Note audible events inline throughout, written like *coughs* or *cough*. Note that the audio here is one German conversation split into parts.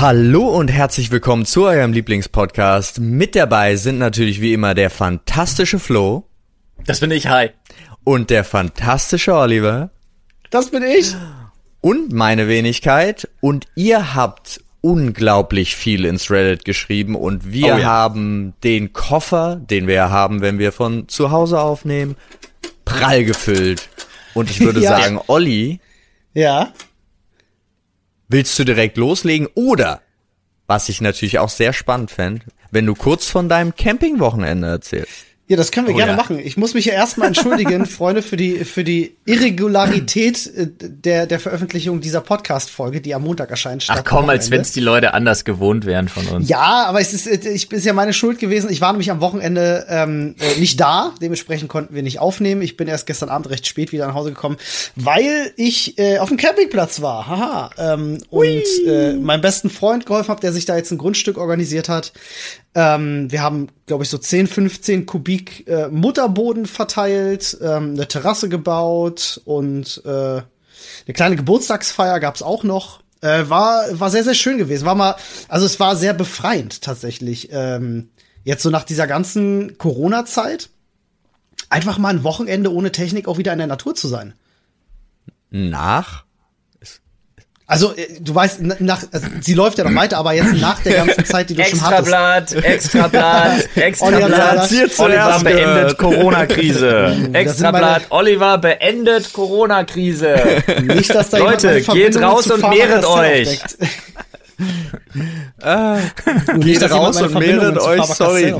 Hallo und herzlich willkommen zu eurem Lieblingspodcast. Mit dabei sind natürlich wie immer der fantastische Flo. Das bin ich, hi. Und der fantastische Oliver. Das bin ich. Und meine Wenigkeit. Und ihr habt unglaublich viel ins Reddit geschrieben und wir oh ja. haben den Koffer, den wir haben, wenn wir von zu Hause aufnehmen, prall gefüllt. Und ich würde *laughs* ja. sagen, Olli. Ja. Willst du direkt loslegen oder, was ich natürlich auch sehr spannend fände, wenn du kurz von deinem Campingwochenende erzählst? Ja, das können wir oh, gerne ja. machen. Ich muss mich ja erstmal entschuldigen, *laughs* Freunde, für die, für die Irregularität äh, der, der Veröffentlichung dieser Podcast-Folge, die am Montag erscheint. Ach komm, als wenn es die Leute anders gewohnt wären von uns. Ja, aber es ist, äh, ich, ist ja meine Schuld gewesen. Ich war nämlich am Wochenende ähm, äh, nicht da. Dementsprechend konnten wir nicht aufnehmen. Ich bin erst gestern Abend recht spät wieder nach Hause gekommen, weil ich äh, auf dem Campingplatz war. Haha. Ähm, und äh, meinem besten Freund geholfen habe, der sich da jetzt ein Grundstück organisiert hat. Ähm, wir haben, glaube ich, so 10, 15 Kubik äh, Mutterboden verteilt, ähm, eine Terrasse gebaut und äh, eine kleine Geburtstagsfeier gab's auch noch. Äh, war, war sehr, sehr schön gewesen. War mal, also es war sehr befreiend tatsächlich. Ähm, jetzt so nach dieser ganzen Corona-Zeit, einfach mal ein Wochenende ohne Technik auch wieder in der Natur zu sein. Nach? Also, äh, du weißt, nach, also, sie läuft ja noch weiter, aber jetzt nach der ganzen Zeit, die du schon hattest. Extrablatt, Extrablatt, *laughs* Extrablatt. Oliver beendet Corona-Krise. Extrablatt, Oliver beendet Corona-Krise. Nicht, dass da Leute, geht raus und mehret euch. ah, geht raus und mehret euch, sorry.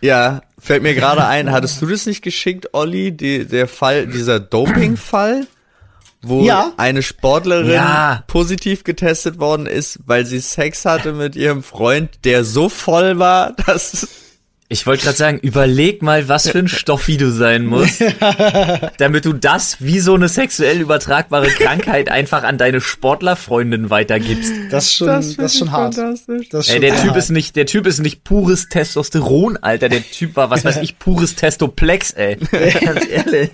Ja, fällt mir gerade ein, hattest du das nicht geschickt, Olli, die, der Fall, dieser Doping-Fall? Wo ja. eine Sportlerin ja. positiv getestet worden ist, weil sie Sex hatte mit ihrem Freund, der so voll war, *laughs* dass ich wollte gerade sagen, überleg mal, was für ein Stoffi du sein musst, *laughs* damit du das wie so eine sexuell übertragbare Krankheit einfach an deine Sportlerfreundin weitergibst. Das ist schon, das, das ist schon hart. Das ist Ey, der Typ hart. ist nicht, der Typ ist nicht pures Testosteron, Alter. Der Typ war, was weiß ich, pures Testoplex, ey. *laughs* Ganz ehrlich.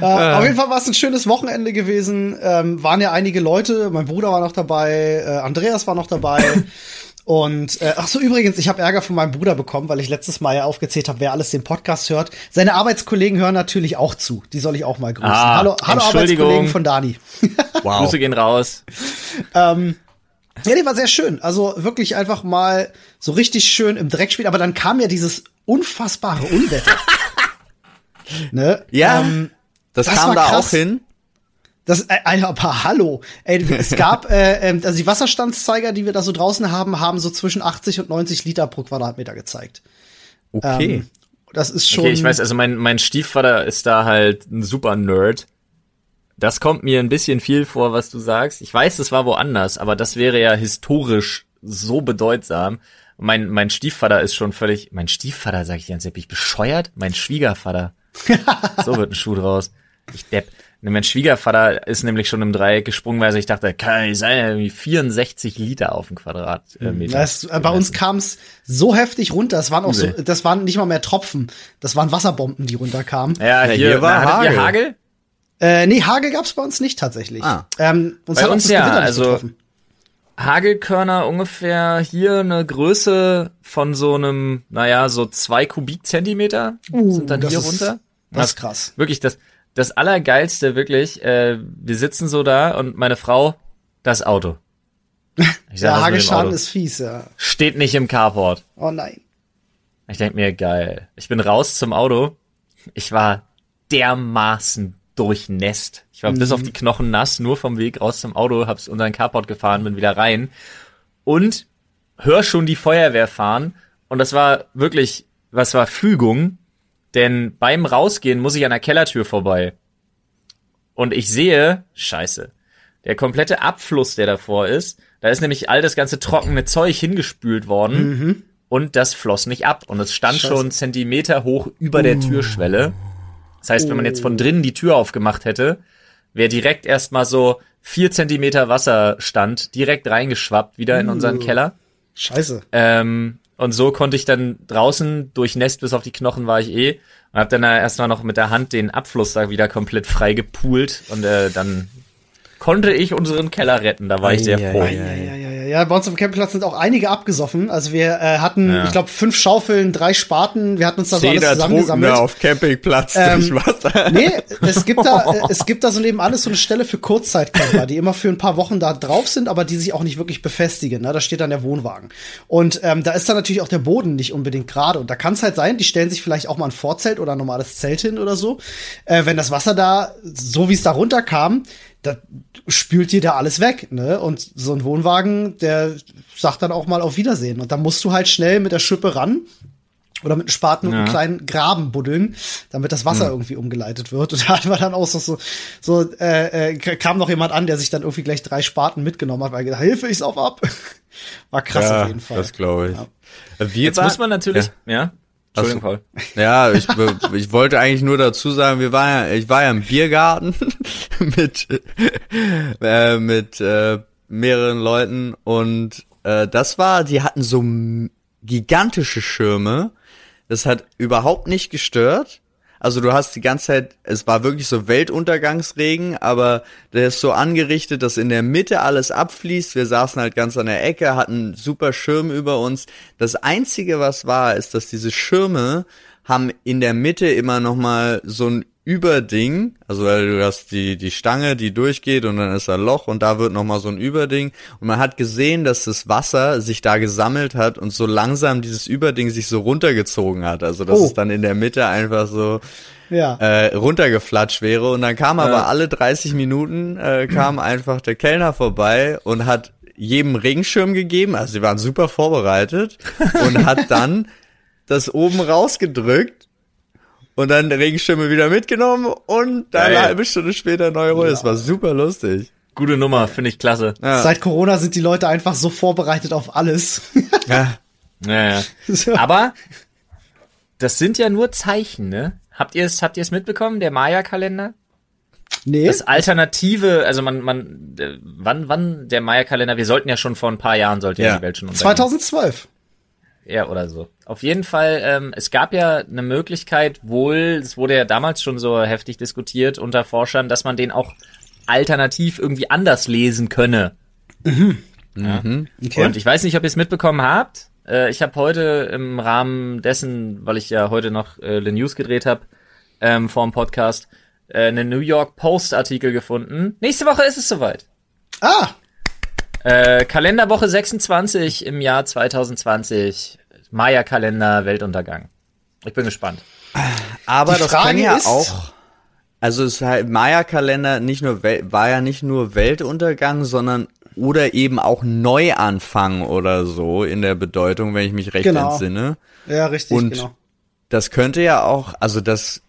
Äh, ah. Auf jeden Fall war es ein schönes Wochenende gewesen. Ähm, waren ja einige Leute. Mein Bruder war noch dabei, äh, Andreas war noch dabei. *laughs* Und äh, ach so übrigens, ich habe Ärger von meinem Bruder bekommen, weil ich letztes Mal ja aufgezählt habe, wer alles den Podcast hört. Seine Arbeitskollegen hören natürlich auch zu. Die soll ich auch mal grüßen. Ah, hallo, hallo Arbeitskollegen von Dani. wow. *laughs* Grüße gehen raus. ähm, ja, die war sehr schön. Also wirklich einfach mal so richtig schön im Dreck spielen. Aber dann kam ja dieses unfassbare Unwetter. *laughs* Ne? Ja, ähm, das, das, kam da krass. auch hin. Das, äh, aber hallo. Ey, es gab, *laughs* äh, ähm, also die Wasserstandszeiger, die wir da so draußen haben, haben so zwischen 80 und 90 Liter pro Quadratmeter gezeigt. Okay. Ähm, das ist schon. Okay, ich weiß, also mein, mein Stiefvater ist da halt ein super Nerd. Das kommt mir ein bisschen viel vor, was du sagst. Ich weiß, es war woanders, aber das wäre ja historisch so bedeutsam. Mein, mein Stiefvater ist schon völlig, mein Stiefvater, sag ich ganz ehrlich, bescheuert? Mein Schwiegervater so wird ein Schuh draus. Ich depp. Mein Schwiegervater ist nämlich schon im Dreieck gesprungen, weil ich dachte, kann ich sein, irgendwie 64 Liter auf dem Quadratmeter. Das, bei uns kam es so heftig runter, das waren auch so, das waren nicht mal mehr Tropfen, das waren Wasserbomben, die runterkamen. Ja, hier, hier war na, Hagel. Hagel? Äh, nee, Hagel gab's bei uns nicht tatsächlich. Ah. Ähm, uns bei uns ja, also getroffen. Hagelkörner ungefähr hier eine Größe von so einem, naja, so zwei Kubikzentimeter uh, sind dann hier ist, runter. Das ist krass. Wirklich, das, das Allergeilste, wirklich, äh, wir sitzen so da und meine Frau, das Auto. *laughs* Ich sag, ja, Hagelschaden ist fies, ja. Steht nicht im Carport. Oh nein. Ich denk mir, geil. Ich bin raus zum Auto. Ich war dermaßen durchnässt. Ich war mhm. bis auf die Knochen nass, nur vom Weg raus zum Auto, hab's unter den Carport gefahren, bin wieder rein und hör schon die Feuerwehr fahren und das war wirklich, was war Fügung, denn beim Rausgehen muss ich an der Kellertür vorbei und ich sehe, scheiße, der komplette Abfluss, der davor ist, da ist nämlich all das ganze trockene Zeug hingespült worden mhm. und das floss nicht ab und es stand scheiße. schon Zentimeter hoch über der uh. Türschwelle. Das heißt, wenn man jetzt von drinnen die Tür aufgemacht hätte, wäre direkt erstmal so vier Zentimeter Wasserstand direkt reingeschwappt wieder in unseren uh, Keller. Scheiße. Ähm, und so konnte ich dann draußen durchnässt bis auf die Knochen war ich eh und hab dann erstmal noch mit der Hand den Abfluss da wieder komplett frei gepult und äh, dann konnte ich unseren Keller retten. Da war ei, ich sehr froh. Ei, ei, Ja, bei uns auf dem Campingplatz sind auch einige abgesoffen. Also wir äh, hatten, ja. ich glaube, fünf Schaufeln, drei Spaten. Wir hatten uns da so alles zusammengesammelt. auf Campingplatz ähm, durch Wasser. Nee, es gibt da, äh, *laughs* es gibt da so neben alles so eine Stelle für Kurzzeitcamper, die immer für ein paar Wochen da drauf sind, aber die sich auch nicht wirklich befestigen. Ne? Da steht dann der Wohnwagen. Und ähm, da ist dann natürlich auch der Boden nicht unbedingt gerade. Und da kann es halt sein, die stellen sich vielleicht auch mal ein Vorzelt oder ein normales Zelt hin oder so. Äh, wenn das Wasser da, so wie es da runterkam, da spült dir da alles weg, ne? Und so ein Wohnwagen, der sagt dann auch mal auf Wiedersehen. Und da musst du halt schnell mit der Schippe ran oder mit einem Spaten ja. und einem kleinen Graben buddeln, damit das Wasser ja. irgendwie umgeleitet wird. Und *laughs* da war dann auch so, so, so äh, äh, kam noch jemand an, der sich dann irgendwie gleich drei Spaten mitgenommen hat, weil gedacht, Hilfe, ich's auf ab. *laughs* War krass ja, auf jeden Fall. Das glaube ich. Ja. Jetzt muss man natürlich, ja. Entschuldigung, Paul. Ja, ich, ich wollte eigentlich nur dazu sagen, wir waren ja, ich war ja im Biergarten *laughs* mit, äh, mit äh, mehreren Leuten und äh, das war, die hatten so gigantische Schirme. Das hat überhaupt nicht gestört. Also du hast die ganze Zeit, es war wirklich so Weltuntergangsregen, aber der ist so angerichtet, dass in der Mitte alles abfließt. Wir saßen halt ganz an der Ecke, hatten super Schirm über uns. Das einzige, was war, ist, dass diese Schirme haben in der Mitte immer noch mal so ein Überding, also du hast die die Stange, die durchgeht und dann ist da Loch und da wird noch mal so ein Überding und man hat gesehen, dass das Wasser sich da gesammelt hat und so langsam dieses Überding sich so runtergezogen hat, also dass oh. es dann in der Mitte einfach so ja. äh, runtergeflatscht wäre und dann kam ja. aber alle 30 Minuten äh, kam einfach der Kellner vorbei und hat jedem Regenschirm gegeben, also sie waren super vorbereitet und hat dann das oben rausgedrückt und dann Regenschirme wieder mitgenommen und dann eine halbe Stunde später neue Runde. Ja. Das war super lustig. Gute Nummer, finde ich klasse. Ja. Seit Corona sind die Leute einfach so vorbereitet auf alles. *laughs* ja. ja, ja. So. Aber das sind ja nur Zeichen, ne? Habt ihr es habt ihr es mitbekommen, der Maya-Kalender? Nee. Das Alternative, also man, man, äh, wann, wann der Maya-Kalender, wir sollten ja schon vor ein paar Jahren, sollte ja, die Welt schon untergehen. 2012. Ja, oder so. Auf jeden Fall, ähm, es gab ja eine Möglichkeit, wohl, es wurde ja damals schon so heftig diskutiert unter Forschern, dass man den auch alternativ irgendwie anders lesen könne. Mhm. Ja. Mhm. Okay. Und ich weiß nicht, ob ihr es mitbekommen habt. Äh, ich habe heute im Rahmen dessen, weil ich ja heute noch äh, The News gedreht habe, ähm, vor dem Podcast, äh, einen New York Post Artikel gefunden. Nächste Woche ist es soweit. Ah, äh, Kalenderwoche 26 im Jahr 2020. Maya-Kalender, Weltuntergang. Ich bin gespannt. Aber Die das kann ja auch. Also es halt Maya-Kalender nicht nur war ja nicht nur Weltuntergang, sondern oder eben auch Neuanfang oder so in der Bedeutung, wenn ich mich recht genau. entsinne. Ja, richtig, Und genau. Das könnte ja auch, also das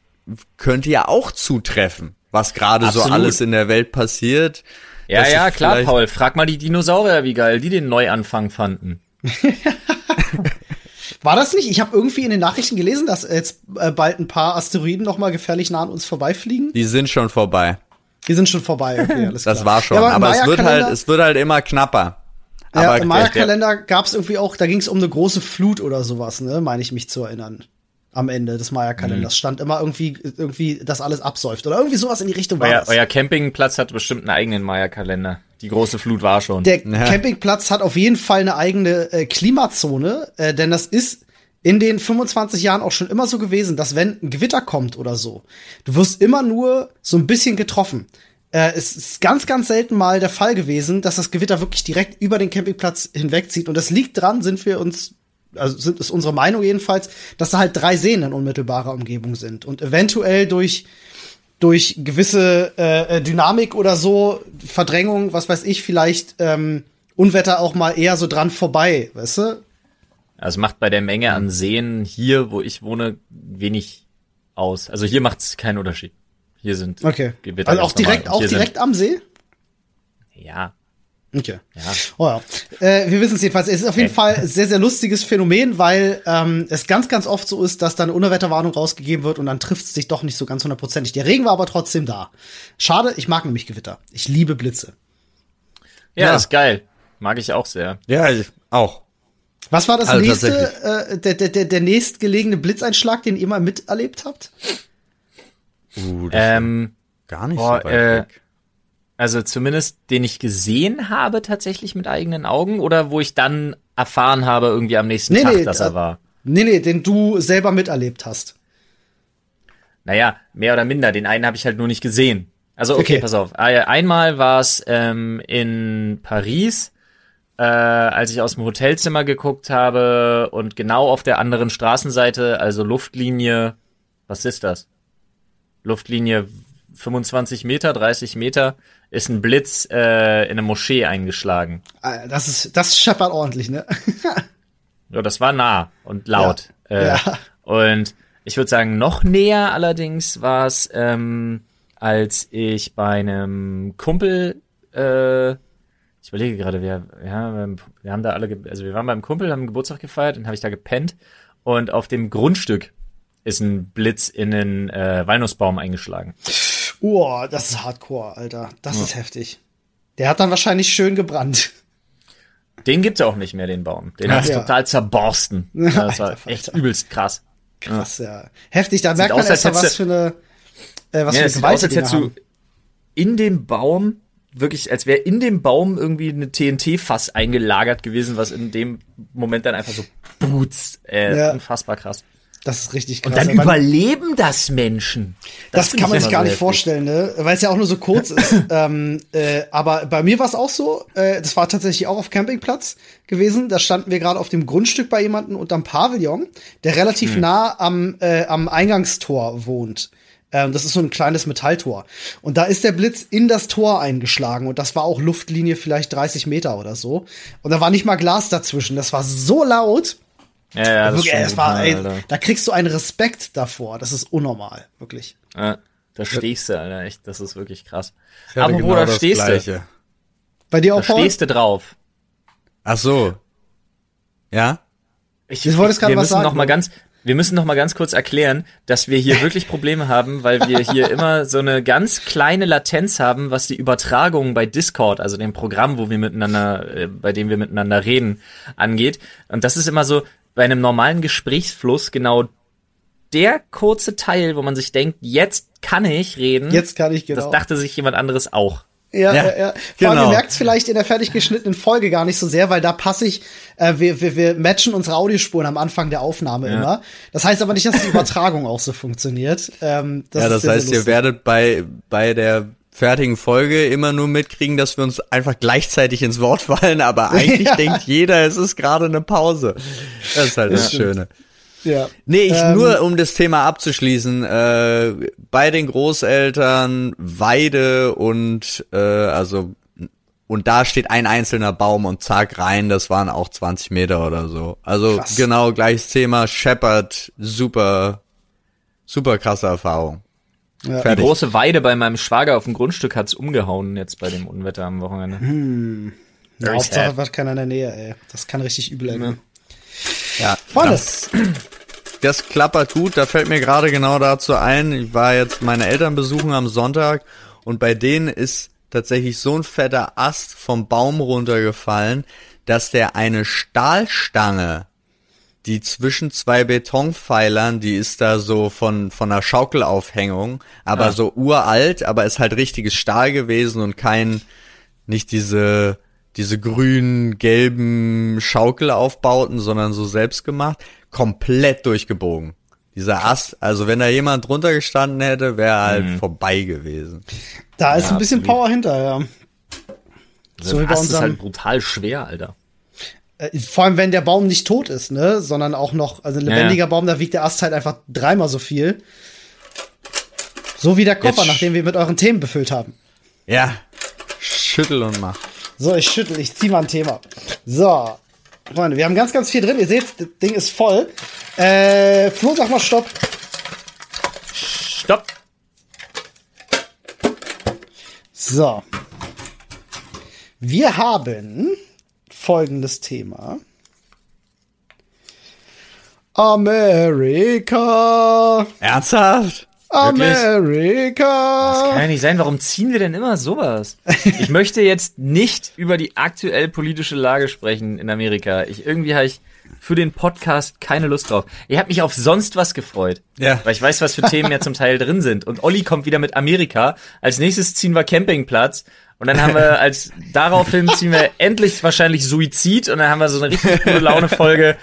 könnte ja auch zutreffen, was gerade so alles in der Welt passiert. Ja, ja, klar, Paul. Frag mal die Dinosaurier, wie geil die den Neuanfang fanden. *laughs* War das nicht? Ich habe irgendwie in den Nachrichten gelesen, dass jetzt äh, bald ein paar Asteroiden noch mal gefährlich nah an uns vorbeifliegen. Die sind schon vorbei. Die sind schon vorbei, okay, alles klar. Das war schon, ja, aber, aber es wird halt, es wird halt immer knapper. Ja, aber im Maya-Kalender gab es irgendwie auch, da ging es um eine große Flut oder sowas, ne, meine ich mich zu erinnern am Ende des Maya-Kalenders. Mhm. Stand immer irgendwie, irgendwie, dass alles absäuft oder irgendwie sowas in die Richtung war. Euer, das. euer Campingplatz hat bestimmt einen eigenen Maya-Kalender. Die große Flut war schon. Der ja. Campingplatz hat auf jeden Fall eine eigene äh, Klimazone, äh, denn das ist in den 25 Jahren auch schon immer so gewesen, dass wenn ein Gewitter kommt oder so, du wirst immer nur so ein bisschen getroffen. Äh, es ist ganz, ganz selten mal der Fall gewesen, dass das Gewitter wirklich direkt über den Campingplatz hinwegzieht. Und das liegt dran, sind wir uns also sind, ist unsere Meinung jedenfalls, dass da halt drei Seen in unmittelbarer Umgebung sind und eventuell durch durch gewisse äh, Dynamik oder so Verdrängung, was weiß ich, vielleicht ähm, Unwetter auch mal eher so dran vorbei, weißt du? Also macht bei der Menge an Seen hier, wo ich wohne, wenig aus. Also hier macht es keinen Unterschied. Hier sind okay. Gewitter. Also auch direkt, auch direkt am See? Ja, Okay. Ja. Oh ja. Äh, wir wissen es jedenfalls. Es ist auf jeden okay. Fall ein sehr, sehr lustiges Phänomen, weil ähm, es ganz, ganz oft so ist, dass dann eine Unwetterwarnung rausgegeben wird und dann trifft es sich doch nicht so ganz hundertprozentig. Der Regen war aber trotzdem da. Schade, ich mag nämlich Gewitter. Ich liebe Blitze. Ja, ja. ist geil. Mag ich auch sehr. Ja, ich auch. Was war das also nächste, äh, der, der, der, der nächstgelegene Blitzeinschlag, den ihr mal miterlebt habt? Uh, das ähm, gar nicht boah, so weit äh, weg. Also zumindest den ich gesehen habe tatsächlich mit eigenen Augen oder wo ich dann erfahren habe irgendwie am nächsten nee, Tag, nee, dass er äh, war. Nee, nee, den du selber miterlebt hast. Naja, mehr oder minder. Den einen habe ich halt nur nicht gesehen. Also okay, okay. pass auf. Äh, einmal war es ähm, in Paris, äh, als ich aus dem Hotelzimmer geguckt habe und genau auf der anderen Straßenseite, also Luftlinie, was ist das? Luftlinie 25 Meter, 30 Meter, ist ein Blitz äh, in eine Moschee eingeschlagen. Ah, das ist, das scheppert ordentlich, ne? *laughs* ja, das war nah und laut. Ja. Äh, ja. Und ich würde sagen, noch näher allerdings war es, ähm, als ich bei einem Kumpel, äh, ich überlege gerade, wir, ja, wir haben da alle, also wir waren beim Kumpel, haben Geburtstag gefeiert, dann habe ich da gepennt und auf dem Grundstück ist ein Blitz in den äh, Walnussbaum eingeschlagen. Boah, das ist Hardcore, Alter. Das ja. ist heftig. Der hat dann wahrscheinlich schön gebrannt. Den gibt's auch nicht mehr, den Baum. Den ja. hat's ja. total zerborsten. *laughs* Das war Alter, echt übelst krass. Krass, ja. Heftig, da merkt man erst was für eine, äh, was ja, für eine Gewalt aus, als hättest du in dem Baum wirklich, als wäre in dem Baum irgendwie eine TNT-Fass eingelagert gewesen, was in dem Moment dann einfach so boots. Äh, ja. Unfassbar krass. Das ist richtig krass. Und dann überleben das Menschen. Das, das kann man sich gar nicht vorstellen, ne? Weil es ja auch nur so kurz ist. *laughs* ähm, äh, aber bei mir war es auch so. Äh, das war tatsächlich auch auf Campingplatz gewesen. Da standen wir gerade auf dem Grundstück bei jemandem unterm Pavillon, der relativ hm. nah am, äh, am Eingangstor wohnt. Ähm, das ist so ein kleines Metalltor. Und da ist der Blitz in das Tor eingeschlagen. Und das war auch Luftlinie vielleicht 30 Meter oder so. Und da war nicht mal Glas dazwischen. Das war so laut. Ja, ja, das, wirklich, das war, ey, da kriegst du einen Respekt davor. Das ist unnormal, wirklich. Ja, da stehst du, Alter, echt, das ist wirklich krass. Aber genau wo da stehst Gleiche. du? Bei dir auch, Da Paul? stehst du drauf. Ach so. Ja? Ich, ich wollte gerade was sagen. Noch mal ganz, wir müssen noch mal ganz kurz erklären, dass wir hier wirklich Probleme haben, weil wir hier *laughs* immer so eine ganz kleine Latenz haben, was die Übertragung bei Discord, also dem Programm, wo wir miteinander, äh, bei dem wir miteinander reden, angeht. Und das ist immer so, bei einem normalen Gesprächsfluss genau der kurze Teil, wo man sich denkt, jetzt kann ich reden. Jetzt kann ich, genau. Das dachte sich jemand anderes auch. Ja, ja, ja. Vor genau. allem, ihr merkt es vielleicht in der fertig geschnittenen Folge gar nicht so sehr, weil da passe ich, äh, wir, wir, wir matchen unsere Audiospuren am Anfang der Aufnahme ja. immer. Das heißt aber nicht, dass die Übertragung auch so funktioniert. Ähm, das ja, das heißt, ihr werdet bei, bei der fertigen Folge immer nur mitkriegen, dass wir uns einfach gleichzeitig ins Wort fallen, aber eigentlich *laughs* ja. denkt jeder, es ist gerade eine Pause. Das ist halt das, das Schöne. Ja. Nee, ich ähm, nur um das Thema abzuschließen, äh, bei den Großeltern Weide und äh, also und da steht ein einzelner Baum und zack rein, das waren auch 20 Meter oder so. Also krass. genau gleiches Thema, Shepard, super, super krasse Erfahrung. Ja. Die große Weide bei meinem Schwager auf dem Grundstück hat's umgehauen jetzt bei dem Unwetter am Wochenende. Hm. Ja, Hauptsache war keiner in der Nähe, ey. Das kann richtig übel enden. Ja, das, das klappert gut. Da fällt mir gerade genau dazu ein. Ich war jetzt meine Eltern besuchen am Sonntag und bei denen ist tatsächlich so ein fetter Ast vom Baum runtergefallen, dass der eine Stahlstange die zwischen zwei Betonpfeilern, die ist da so von, von einer Schaukelaufhängung, aber ah. so uralt, aber ist halt richtiges Stahl gewesen und kein, nicht diese, diese grünen, gelben Schaukelaufbauten, sondern so selbst gemacht, komplett durchgebogen. Dieser Ast, also wenn da jemand drunter gestanden hätte, wäre halt mhm. vorbei gewesen. Da ist ja, ein bisschen absolut. Power hinter, ja. So der Ast ist halt brutal schwer, Alter. Äh, vor allem, wenn der Baum nicht tot ist, ne, sondern auch noch, also ein lebendiger ja. Baum, da wiegt der Ast halt einfach dreimal so viel. So wie der Koffer, Jetzt nachdem wir mit euren Themen befüllt haben. Ja. Schüttel und mach. So, ich schüttel, ich zieh mal ein Thema. So. Freunde, wir haben ganz, ganz viel drin. Ihr seht, das Ding ist voll. Äh, Flo, sag mal Stopp. Stopp. So. Wir haben folgendes Thema. Amerika. Ernsthaft? Amerika. Das kann ja nicht sein. Warum ziehen wir denn immer sowas? Ich möchte jetzt nicht über die aktuell politische Lage sprechen in Amerika. Ich irgendwie habe ich für den Podcast keine Lust drauf. Ich habe mich auf sonst was gefreut. Ja. Weil ich weiß, was für Themen ja zum *laughs* Teil drin sind. Und Olli kommt wieder mit Amerika. Als nächstes ziehen wir Campingplatz. Und dann haben wir *laughs* als daraufhin ziehen wir endlich wahrscheinlich Suizid und dann haben wir so eine richtig coole Laune-Folge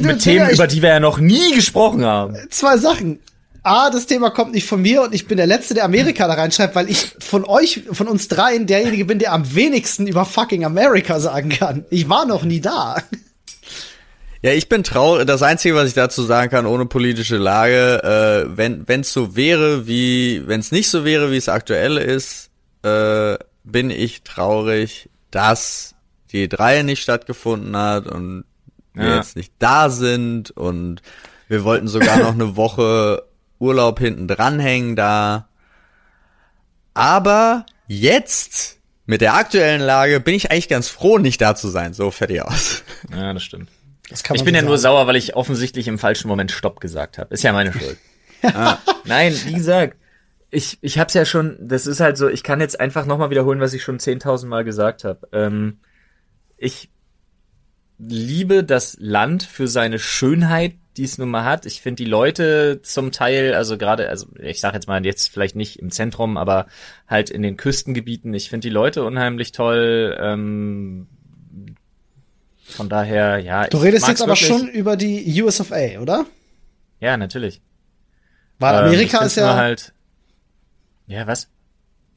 mit Themen, über die wir ja noch nie gesprochen haben. Zwei Sachen. A, das Thema kommt nicht von mir und ich bin der Letzte, der Amerika da reinschreibt, weil ich von euch, von uns dreien, derjenige bin, der am wenigsten über fucking Amerika sagen kann. Ich war noch nie da. Ja, ich bin traurig. Das Einzige, was ich dazu sagen kann, ohne politische Lage, äh, wenn es so wäre, wie wenn es nicht so wäre, wie es aktuell ist, äh, bin ich traurig, dass die drei nicht stattgefunden hat und wir jetzt nicht da sind und wir wollten sogar noch eine *laughs* Woche Urlaub hinten dranhängen da. Aber jetzt, mit der aktuellen Lage, bin ich eigentlich ganz froh, nicht da zu sein. So fertig aus. Ja, das stimmt. Ich bin ja nur sauer, weil ich offensichtlich im falschen Moment Stopp gesagt habe. Ist ja meine Schuld. *laughs* ah. Nein, wie gesagt, ich, ich hab's ja schon, das ist halt so, ich kann jetzt einfach nochmal wiederholen, was ich schon 10.000 Mal gesagt habe. Ähm, ich liebe das Land für seine Schönheit, die es nun mal hat. Ich finde die Leute zum Teil, also gerade, also ich sage jetzt mal jetzt vielleicht nicht im Zentrum, aber halt in den Küstengebieten. Ich finde die Leute unheimlich toll. Ähm, von daher, ja. Du redest jetzt aber schon über die US of A, oder? Ja, natürlich. Weil ähm, Amerika ist ja halt. Ja, was?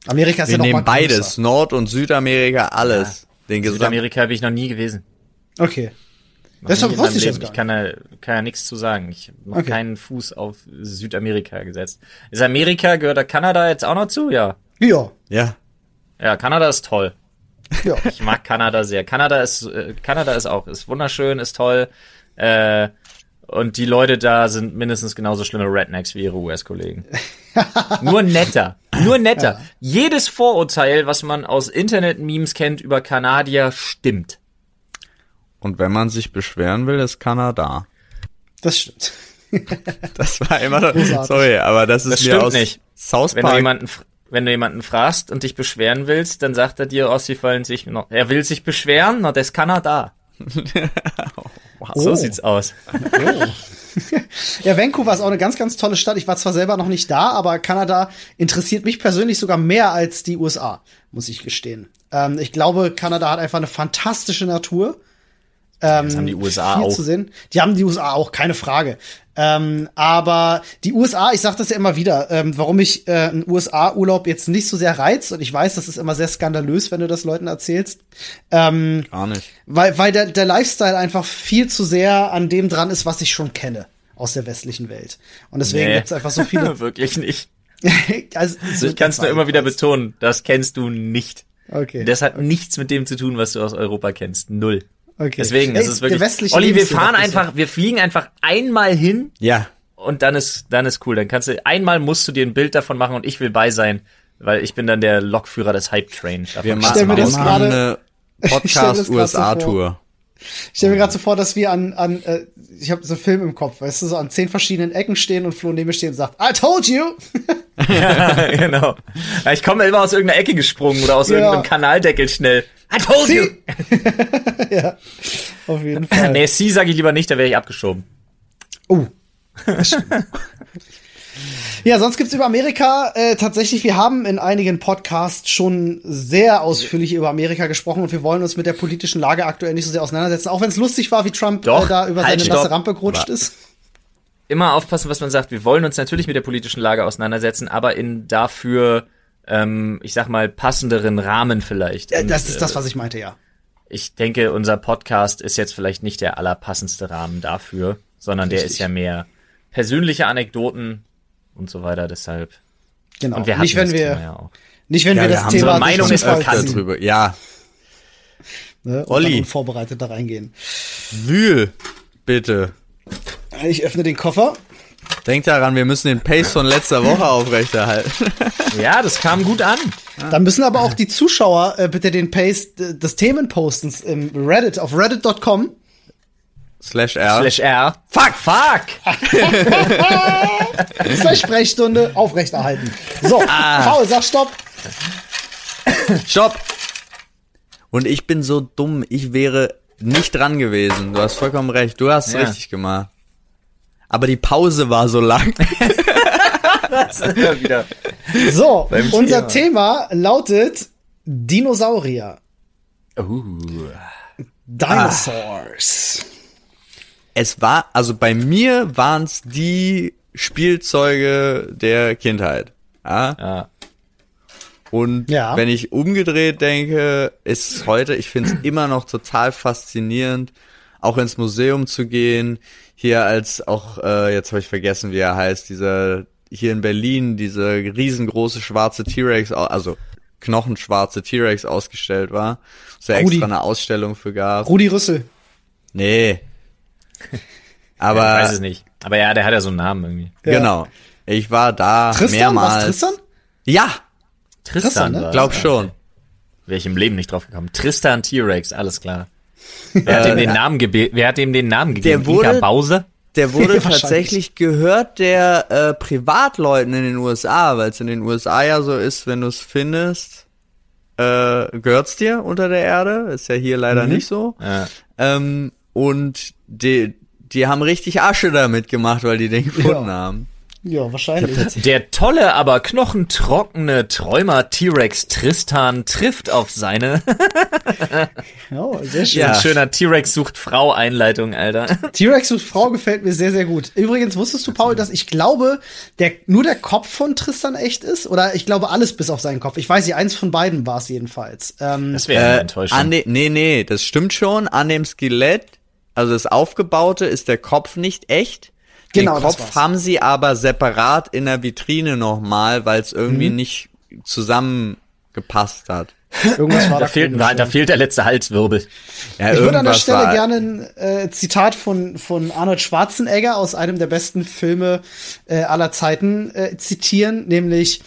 Amerika ist Wir ja noch nehmen beides, Nord- und Südamerika, alles. Ja. Den Südamerika habe ich noch nie gewesen. Okay. Das wusste ich jetzt Ich kann da, kann ja nichts zu sagen. Ich habe okay. keinen Fuß auf Südamerika gesetzt. Ist Amerika, gehört da Kanada jetzt auch noch zu? Ja. Ja. Ja. Ja, Kanada ist toll. Ja. Ich mag Kanada sehr. Kanada ist, äh, Kanada ist auch, ist wunderschön, ist toll. Äh, und die Leute da sind mindestens genauso schlimme Rednecks wie ihre US-Kollegen. *laughs* Nur netter. Nur netter. Ja. Jedes Vorurteil, was man aus Internet-Memes kennt über Kanadier, stimmt. Und wenn man sich beschweren will, ist Kanada. Das stimmt. *laughs* das war immer, Großartig. sorry, aber das ist das mir aus nicht. South Park. Wenn du jemanden, wenn du jemanden fragst und dich beschweren willst, dann sagt er dir, oh, sie fallen sich noch, er will sich beschweren, na, das ist Kanada. *laughs* wow. So oh. sieht's aus. Oh. *laughs* ja, Vancouver ist auch eine ganz, ganz tolle Stadt. Ich war zwar selber noch nicht da, aber Kanada interessiert mich persönlich sogar mehr als die USA, muss ich gestehen. Ähm, ich glaube, Kanada hat einfach eine fantastische Natur. Ähm, das haben die USA auch. Zu sehen. Die haben die USA auch, keine Frage. Ähm, aber die USA, ich sage das ja immer wieder, ähm, warum ich äh, einen USA-Urlaub jetzt nicht so sehr reizt, und ich weiß, das ist immer sehr skandalös, wenn du das Leuten erzählst. Ähm, Gar nicht. Weil, weil der, der Lifestyle einfach viel zu sehr an dem dran ist, was ich schon kenne aus der westlichen Welt. Und deswegen nee. gibt's einfach so viele. *laughs* Wirklich nicht. *laughs* also, so ich kann es nur immer wieder betonen, das kennst du nicht. Okay. Das hat nichts mit dem zu tun, was du aus Europa kennst. Null. Okay. Deswegen, es ist wirklich. Olli, wir fahren einfach, wir fliegen einfach einmal hin. Ja. Und dann ist, dann ist cool. Dann kannst du, einmal musst du dir ein Bild davon machen und ich will bei sein, weil ich bin dann der Lokführer des Hype Train. Wir machen *laughs* das gerade eine Podcast USA Tour. Ich stelle mir gerade so vor, dass wir an, an äh, ich habe so einen Film im Kopf, weißt du, so an zehn verschiedenen Ecken stehen und Flo neben mir stehen und sagt, I told you! *laughs* ja, genau. Ich komme immer aus irgendeiner Ecke gesprungen oder aus ja. irgendeinem Kanaldeckel schnell. I told you! *laughs* ja, auf jeden Fall. nee, sie sage ich lieber nicht, da wäre ich abgeschoben. Oh. *laughs* Ja, sonst gibt's über Amerika äh, tatsächlich, wir haben in einigen Podcasts schon sehr ausführlich über Amerika gesprochen und wir wollen uns mit der politischen Lage aktuell nicht so sehr auseinandersetzen, auch wenn es lustig war, wie Trump Doch, äh, da über halt, seine nasse Rampe gerutscht aber ist. Immer aufpassen, was man sagt. Wir wollen uns natürlich mit der politischen Lage auseinandersetzen, aber in dafür, ähm, ich sag mal, passenderen Rahmen vielleicht. Und, das ist das, äh, was ich meinte, ja. Ich denke, unser Podcast ist jetzt vielleicht nicht der allerpassendste Rahmen dafür, sondern Richtig. der ist ja mehr persönliche Anekdoten und so weiter. Deshalb. Genau. Und wir nicht wenn wir ja auch. nicht wenn ja, wir das Thema Meinung ist bekannt drüber. Ja. Ne, Olli. unvorbereitet da reingehen. Wühl, bitte. Ich öffne den Koffer. Denk daran, wir müssen den Pace von letzter Woche aufrechterhalten. *laughs* ja, das kam gut an. Dann müssen aber auch die Zuschauer äh, bitte den Pace des Themenpostens im Reddit auf reddit.com Slash R. Slash R. Fuck, fuck! *laughs* Slash Sprechstunde aufrechterhalten. So, ah. Paul, sag Stopp. Stopp! Und ich bin so dumm, ich wäre nicht dran gewesen. Du hast vollkommen recht. Du hast ja. richtig gemacht. Aber die Pause war so lang. *laughs* so, unser Thema. Thema lautet Dinosaurier. Uh. Dinosaurs. Ah. Es war, also bei mir waren es die Spielzeuge der Kindheit. Ja. ja. Und ja. wenn ich umgedreht denke, ist heute, ich finde es *clears throat* immer noch total faszinierend, auch ins Museum zu gehen. Hier als auch, äh, jetzt habe ich vergessen, wie er heißt, dieser hier in Berlin, diese riesengroße schwarze T-Rex, also knochenschwarze T-Rex ausgestellt war. So extra eine Ausstellung für gab. Rudi Rüssel. Nee. *laughs* Aber. Ja, ich weiß es nicht. Aber ja, der hat ja so einen Namen irgendwie. Ja. Genau. Ich war da Tristan, mehrmals. Was, Tristan? Ja, Tristan, ne? Glaub schon. Wäre ich im Leben nicht drauf gekommen. Tristan T-Rex, alles klar. *laughs* Wer hat ihm den Namen gebe Wer hat ihm den Namen gegeben? Der wurde, Inka Bause? Der wurde *laughs* tatsächlich gehört der äh, Privatleuten in den USA, weil es in den USA ja so ist, wenn du es findest, äh, gehört's dir unter der Erde. Ist ja hier leider mhm. nicht so. Ja. Ähm, und die, die haben richtig Asche damit gemacht, weil die den gefunden ja. haben. Ja, wahrscheinlich. Der tolle, aber knochentrockene Träumer T-Rex Tristan trifft auf seine. *laughs* oh, sehr schön. Ja, schöner T-Rex sucht Frau Einleitung, Alter. *laughs* T-Rex sucht Frau gefällt mir sehr, sehr gut. Übrigens, wusstest du, Paul, dass ich glaube, der, nur der Kopf von Tristan echt ist? Oder ich glaube alles bis auf seinen Kopf. Ich weiß nicht, eins von beiden war es jedenfalls. Ähm, das wäre äh, enttäuschend. Nee, nee, das stimmt schon. An dem Skelett, also das Aufgebaute, ist der Kopf nicht echt. Genau, Den Kopf haben sie aber separat in der Vitrine nochmal, weil es irgendwie mhm. nicht zusammengepasst hat. Irgendwas war da, da fehlt, da, da fehlt der letzte Halswirbel. Ja, ich würde an der Stelle gerne ein äh, Zitat von, von Arnold Schwarzenegger aus einem der besten Filme äh, aller Zeiten äh, zitieren, nämlich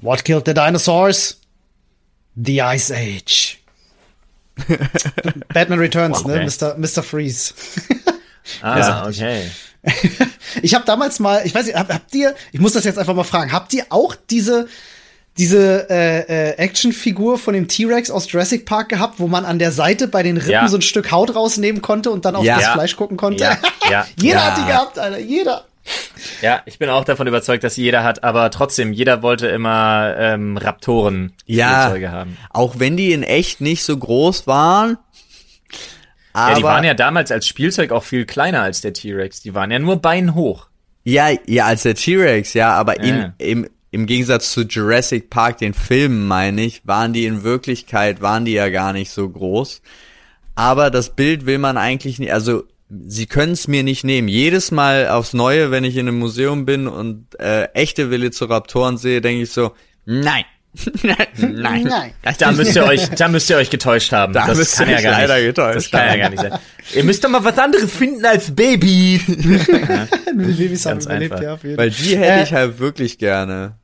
What killed the dinosaurs? The Ice Age. Batman Returns, wow, ne? Mr. Mr. Freeze. *laughs* ah, okay. *laughs* ich habe damals mal, ich weiß nicht, habt, habt ihr, ich muss das jetzt einfach mal fragen, habt ihr auch diese diese äh, äh, Actionfigur von dem T-Rex aus Jurassic Park gehabt, wo man an der Seite bei den Rippen ja. so ein Stück Haut rausnehmen konnte und dann auf ja. das Fleisch gucken konnte? Ja. *laughs* jeder hat die gehabt, Alter, jeder. Ja, ich bin auch davon überzeugt, dass jeder hat, aber trotzdem, jeder wollte immer ähm, Raptoren ja, haben. Auch wenn die in echt nicht so groß waren, aber, ja, die waren ja damals als Spielzeug auch viel kleiner als der T-Rex. Die waren ja nur beinhoch. Ja, ja, als der T-Rex, ja, aber ja. In, im, im Gegensatz zu Jurassic Park, den Filmen meine ich, waren die in Wirklichkeit, waren die ja gar nicht so groß. Aber das Bild will man eigentlich nicht, also sie können es mir nicht nehmen. Jedes Mal aufs Neue, wenn ich in einem Museum bin und äh, echte Velociraptoren sehe, denke ich so, nein, *laughs* Nein. Nein. Da müsst ihr euch, da müsst ihr euch getäuscht haben. Da das kann ja gar leider nicht. Getäuscht das kann ja gar nicht sein. ihr müsst doch mal was anderes finden als Babys. *laughs* ja. Die Babys haben überlebt, ja, auf jeden Weil die hätte äh, ich halt wirklich gerne.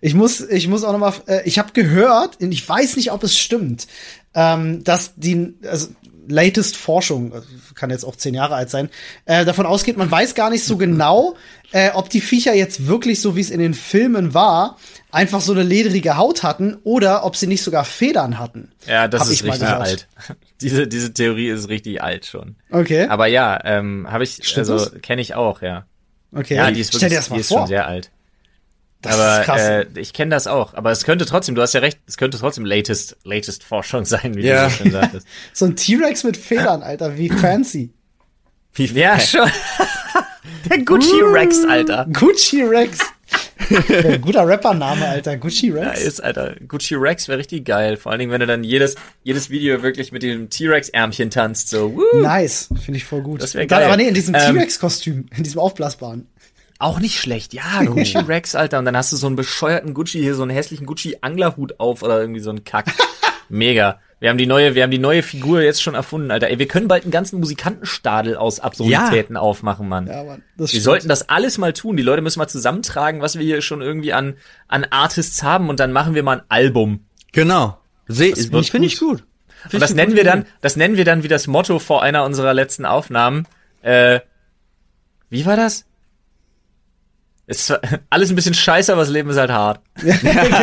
Ich muss, ich muss auch noch mal, äh, ich habe gehört, und ich weiß nicht, ob es stimmt, ähm, dass die, also latest Forschung, also kann jetzt auch zehn Jahre alt sein, äh, davon ausgeht, man weiß gar nicht so genau, äh, ob die Viecher jetzt wirklich so wie es in den Filmen war, einfach so eine ledrige Haut hatten oder ob sie nicht sogar Federn hatten. Ja, das ist richtig alt. *laughs* diese, diese Theorie ist richtig alt schon. Okay. Aber ja, ähm, habe ich, Stimmt also kenne ich auch, ja. Okay. Ja, die ist, wirklich, Stell dir das mal die ist vor. schon sehr alt. Das aber ist krass. Äh, ich kenne das auch. Aber es könnte trotzdem, du hast ja recht, es könnte trotzdem latest, latest Forschung *laughs* sein, wie ja. du schon sagtest. *laughs* so ein T-Rex mit Federn, Alter, wie fancy. Wie *laughs* ja, schon. Der Gucci Rex, Alter. Gucci Rex. guter Rappername, Alter. Gucci Rex. Ja, ist, Alter. Gucci Rex wäre richtig geil. Vor allen Dingen, wenn du dann jedes, jedes Video wirklich mit dem T-Rex-Ärmchen tanzt. So, woo. Nice. Finde ich voll gut. Das wäre geil. Aber nee, in diesem ähm, T-Rex-Kostüm. In diesem aufblasbaren. Auch nicht schlecht. Ja, *laughs* Gucci Rex, Alter. Und dann hast du so einen bescheuerten Gucci hier, so einen hässlichen Gucci-Anglerhut auf oder irgendwie so einen Kack. *laughs* Mega. Wir haben die neue, wir haben die neue Figur jetzt schon erfunden, Alter. Ey, wir können bald einen ganzen Musikantenstadel aus Absurditäten ja. aufmachen, Mann. Ja, Mann. Das wir stimmt. sollten das alles mal tun. Die Leute müssen mal zusammentragen, was wir hier schon irgendwie an, an Artists haben und dann machen wir mal ein Album. Genau. Seh, das finde ich gut. Find und das nennen wir dann, das nennen wir dann wie das Motto vor einer unserer letzten Aufnahmen. Äh, wie war das? Ist *laughs* alles ein bisschen scheiße, aber das Leben ist halt hart. *laughs*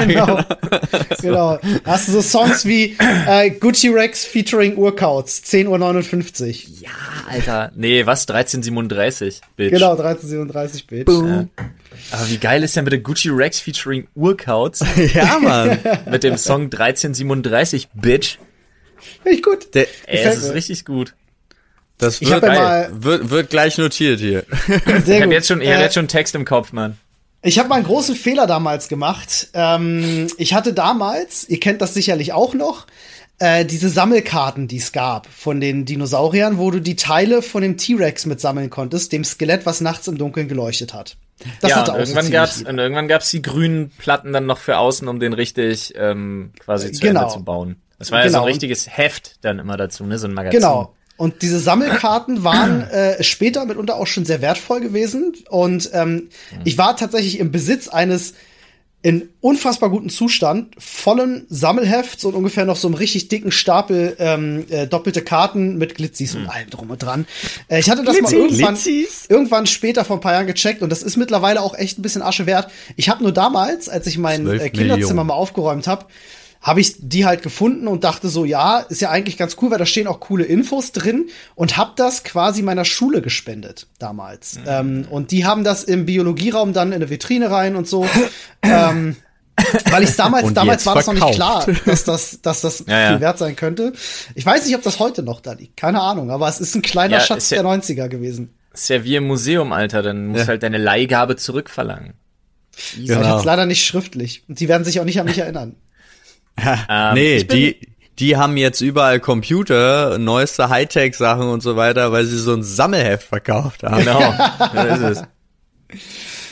genau. *laughs* genau. Hast du so Songs wie äh, Gucci Rex featuring Urkauts, 10.59 Uhr. Ja, Alter. Nee, was? 1337, Bitch. Genau, 1337, Bitch. Ja. Aber wie geil ist denn bitte Gucci Rex featuring Urkauts? ja, Mann. Mit dem Song 1337, Bitch. Finde ich gut. Der, ey, es ist richtig gut. Das wird, ja wird, wird, gleich notiert hier. *laughs* Sehr ich habe jetzt schon, ich äh, hab jetzt schon Text im Kopf, Mann. Ich habe mal einen großen Fehler damals gemacht. Ähm, ich hatte damals, ihr kennt das sicherlich auch noch, äh, diese Sammelkarten, die es gab von den Dinosauriern, wo du die Teile von dem T-Rex mitsammeln konntest, dem Skelett, was nachts im Dunkeln geleuchtet hat. Das ja, hatte auch irgendwann gab's, und irgendwann gab's die grünen Platten dann noch für außen, um den richtig ähm, quasi zu genau. Ende zu bauen. Das war genau. ja so ein genau. richtiges Heft dann immer dazu, ne, so ein Magazin. Genau. Und diese Sammelkarten waren äh, später mitunter auch schon sehr wertvoll gewesen. Und ähm, ich war tatsächlich im Besitz eines in unfassbar guten Zustand, vollen Sammelhefts und ungefähr noch so einem richtig dicken Stapel ähm, äh, doppelte Karten mit Glitzis und hm. allem drum und dran. Äh, ich hatte das Glitzy, mal irgendwann, irgendwann später vor ein paar Jahren gecheckt und das ist mittlerweile auch echt ein bisschen Asche wert. Ich habe nur damals, als ich mein äh, Kinderzimmer Millionen. mal aufgeräumt habe, habe ich die halt gefunden und dachte so, ja, ist ja eigentlich ganz cool, weil da stehen auch coole Infos drin und habe das quasi meiner Schule gespendet damals. Mhm. Ähm, und die haben das im Biologieraum dann in eine Vitrine rein und so. *coughs* ähm, weil ich damals, damals war das noch nicht klar, dass das, *laughs* dass das ja, viel wert sein könnte. Ich weiß nicht, ob das heute noch da liegt. Keine Ahnung, aber es ist ein kleiner ja, Schatz ja, der 90er gewesen. Ist ja wie im Museum, Alter, dann musst ja. halt deine Leihgabe zurückverlangen. Genau. Ich hab's leider nicht schriftlich. Und die werden sich auch nicht an mich erinnern ähm, nee, die, die haben jetzt überall Computer, neueste Hightech-Sachen und so weiter, weil sie so ein Sammelheft verkauft haben. Genau, *laughs* das ist es.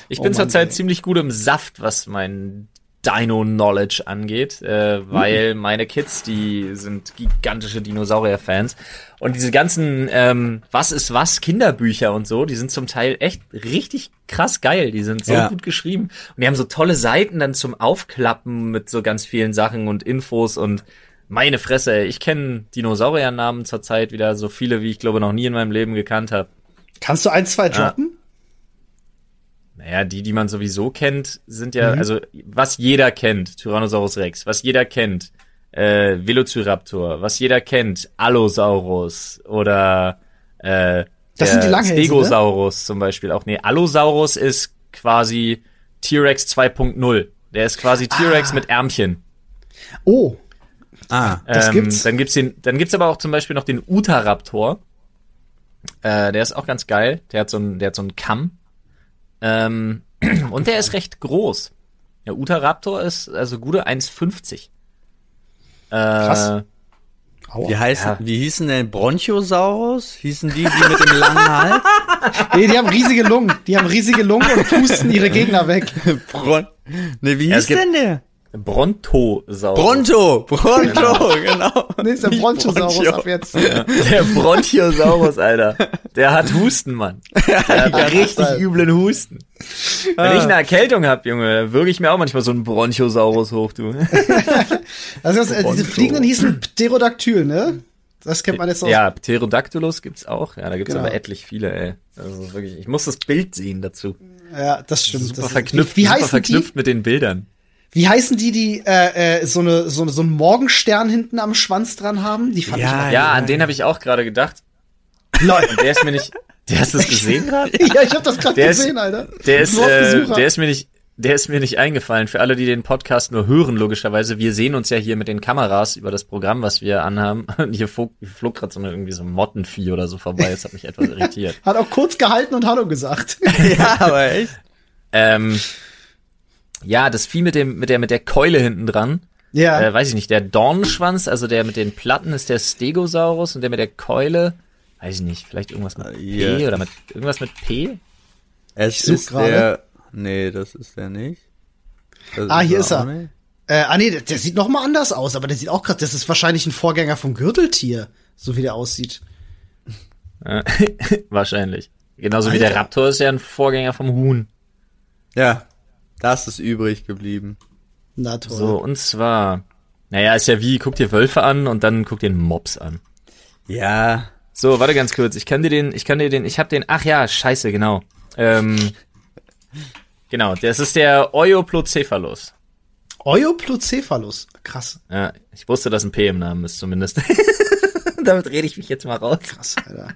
Ich bin oh zurzeit ziemlich gut im Saft, was mein Dino-Knowledge angeht, äh, weil mhm. meine Kids, die sind gigantische Dinosaurier-Fans. Und diese ganzen ähm, Was ist was Kinderbücher und so, die sind zum Teil echt richtig krass geil. Die sind so ja. gut geschrieben. Und die haben so tolle Seiten dann zum Aufklappen mit so ganz vielen Sachen und Infos und meine Fresse, ich kenne Dinosaurier-Namen zurzeit wieder so viele, wie ich glaube noch nie in meinem Leben gekannt habe. Kannst du ein, zwei droppen? Ja. Naja, die, die man sowieso kennt, sind ja, mhm. also was jeder kennt, Tyrannosaurus Rex, was jeder kennt, äh, Velociraptor, was jeder kennt, Allosaurus oder äh, das sind die Langhälse, ne? Stegosaurus ne? zum Beispiel auch. Nee, Allosaurus ist quasi T-Rex 2.0. Der ist quasi T-Rex ah. mit Ärmchen. Oh. Ah, das ähm, gibt's. Dann gibt's den, dann gibt's aber auch zum Beispiel noch den Utahraptor. Äh, der ist auch ganz geil. Der hat so einen, der hat so einen Kamm. Ähm, *clears throat* und der ist recht groß. Der Utahraptor ist also gute 1,50. Äh, Krass. Wie heißen, ja. wie hießen denn Bronchosaurus? Hießen die, die mit dem langen Hals? *laughs* nee, die haben riesige Lungen. Die haben riesige Lungen und pusten ihre Gegner weg. *laughs* Bron ne, wie hieß ja, denn der? Brontosaurus. Bronto, Bronto, genau. Nee, ist der Bronchosaurus Bronchio. ab jetzt. Ja. Der Bronchiosaurus, Alter. Der hat Husten, Mann. Der hat ja, richtig üblen Husten. Wenn ah. ich eine Erkältung hab, Junge, würge ich mir auch manchmal so einen Bronchosaurus hoch, du. *laughs* also das, äh, diese Fliegenden hießen Pterodactyl, ne? Das kennt man jetzt auch. Ja, Pterodactylus gibt's auch. Ja, da gibt's genau. aber etlich viele, ey. Also wirklich, ich muss das Bild sehen dazu. Ja, das stimmt. Super das verknüpft, wie, wie super verknüpft die? mit den Bildern. Wie heißen die, die äh, äh, so, eine, so, eine, so einen Morgenstern hinten am Schwanz dran haben? Die fand ja, ich ja, an den habe ich auch gerade gedacht. Leute, der ist mir nicht. Der hast du das gesehen gerade? *laughs* ja, ich habe das gerade gesehen, ist, Alter. Der ist, äh, der ist mir nicht. Der ist mir nicht eingefallen. Für alle, die den Podcast nur hören, logischerweise. Wir sehen uns ja hier mit den Kameras über das Programm, was wir anhaben. *laughs* Und hier flog, flog gerade so eine, irgendwie so ein Mottenvieh oder so vorbei. Das hat mich etwas irritiert. *laughs* Hat auch kurz gehalten und Hallo gesagt. ja, aber echt. Ähm, ja, das Vieh mit dem, mit der, mit der Keule hinten dran. Ja. Äh, weiß ich nicht, der Dornenschwanz, also der mit den Platten ist der Stegosaurus und der mit der Keule, weiß ich nicht, vielleicht irgendwas mit yeah. P oder mit, irgendwas mit P? Es ist grade. der, nee, das ist der nicht. Das ah, ist hier ist er. Äh, ah nee, der, der sieht noch mal anders aus, aber der sieht auch gerade, das ist wahrscheinlich ein Vorgänger vom Gürteltier, so wie der aussieht. *laughs* wahrscheinlich. Genauso Alter. wie der Raptor ist ja ein Vorgänger vom Huhn. Ja, das ist übrig geblieben. Na toll. So, und zwar, naja, ist ja wie, guck dir Wölfe an und dann guck dir einen Mops an. Ja. So, warte ganz kurz. Ich kann dir den, ich kann dir den, ich hab den, ach ja, scheiße, genau. Ähm, Genau, das ist der Euplocephalus. Euplocephalus, krass. Ja, ich wusste, dass ein P im Namen ist zumindest. *laughs* Damit rede ich mich jetzt mal raus. Krass, Alter.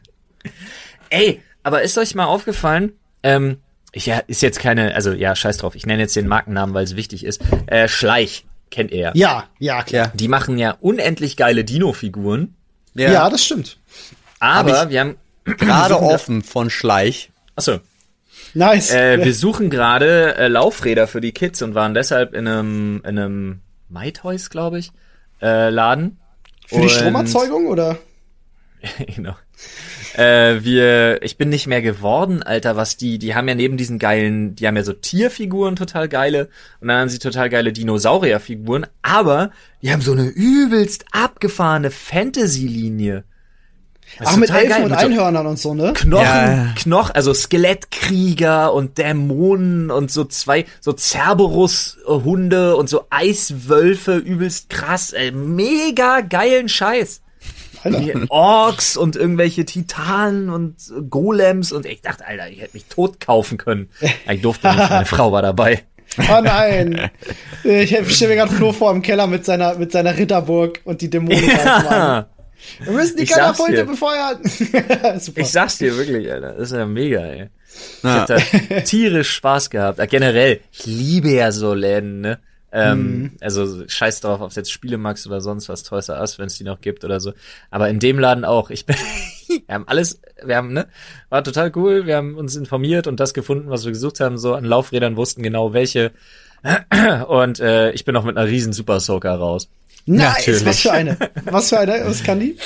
Ey, aber ist euch mal aufgefallen, ähm, ja, ist jetzt keine, also ja, scheiß drauf, ich nenne jetzt den Markennamen, weil es wichtig ist. Äh, Schleich, kennt ihr ja. Ja, klar. Die machen ja unendlich geile Dino-Figuren. Ja. ja, das stimmt. Aber hab wir haben gerade *laughs* offen von Schleich. Achso. Nice. Äh, wir suchen gerade äh, Laufräder für die Kids und waren deshalb in einem, in einem MyToys, glaube ich, äh, Laden. Für und die Stromerzeugung oder? *laughs* genau. Äh, wir, ich bin nicht mehr geworden, Alter, was die, die haben ja neben diesen geilen, die haben ja so Tierfiguren total geile und dann haben sie total geile Dinosaurierfiguren, aber die haben so eine übelst abgefahrene Fantasy-Linie. Ach, mit Elfen geil. und mit Einhörnern so und so, ne? Knochen, ja. Knochen, also Skelettkrieger und Dämonen und so zwei, so Cerberus-Hunde und so Eiswölfe, übelst krass, ey, mega geilen Scheiß. Orks und irgendwelche Titanen und Golems und ich dachte, Alter, ich hätte mich tot kaufen können. Ich durfte nicht, meine *laughs* Frau war dabei. Oh nein. Ich stelle mir gerade Flo vor im Keller mit seiner, mit seiner Ritterburg und die Dämonen. Ja. Wir müssen die Katapulte befeuern. *laughs* ich sag's dir wirklich, Alter. Das ist ja mega, ey. Ich ja. hab da tierisch Spaß gehabt. Generell, ich liebe ja so Läden, ne? Ähm, mhm. Also scheiß drauf, ob es jetzt Spiele magst oder sonst was, Toys R Us, wenn es die noch gibt oder so. Aber in dem Laden auch. Ich bin, *laughs* wir haben alles, wir haben, ne, war total cool. Wir haben uns informiert und das gefunden, was wir gesucht haben. So an Laufrädern wussten genau welche. *clears throat* Und äh, ich bin noch mit einer riesen Super Soaker raus. Nice, Natürlich. was für eine? *laughs* Was für eine? Was kann die?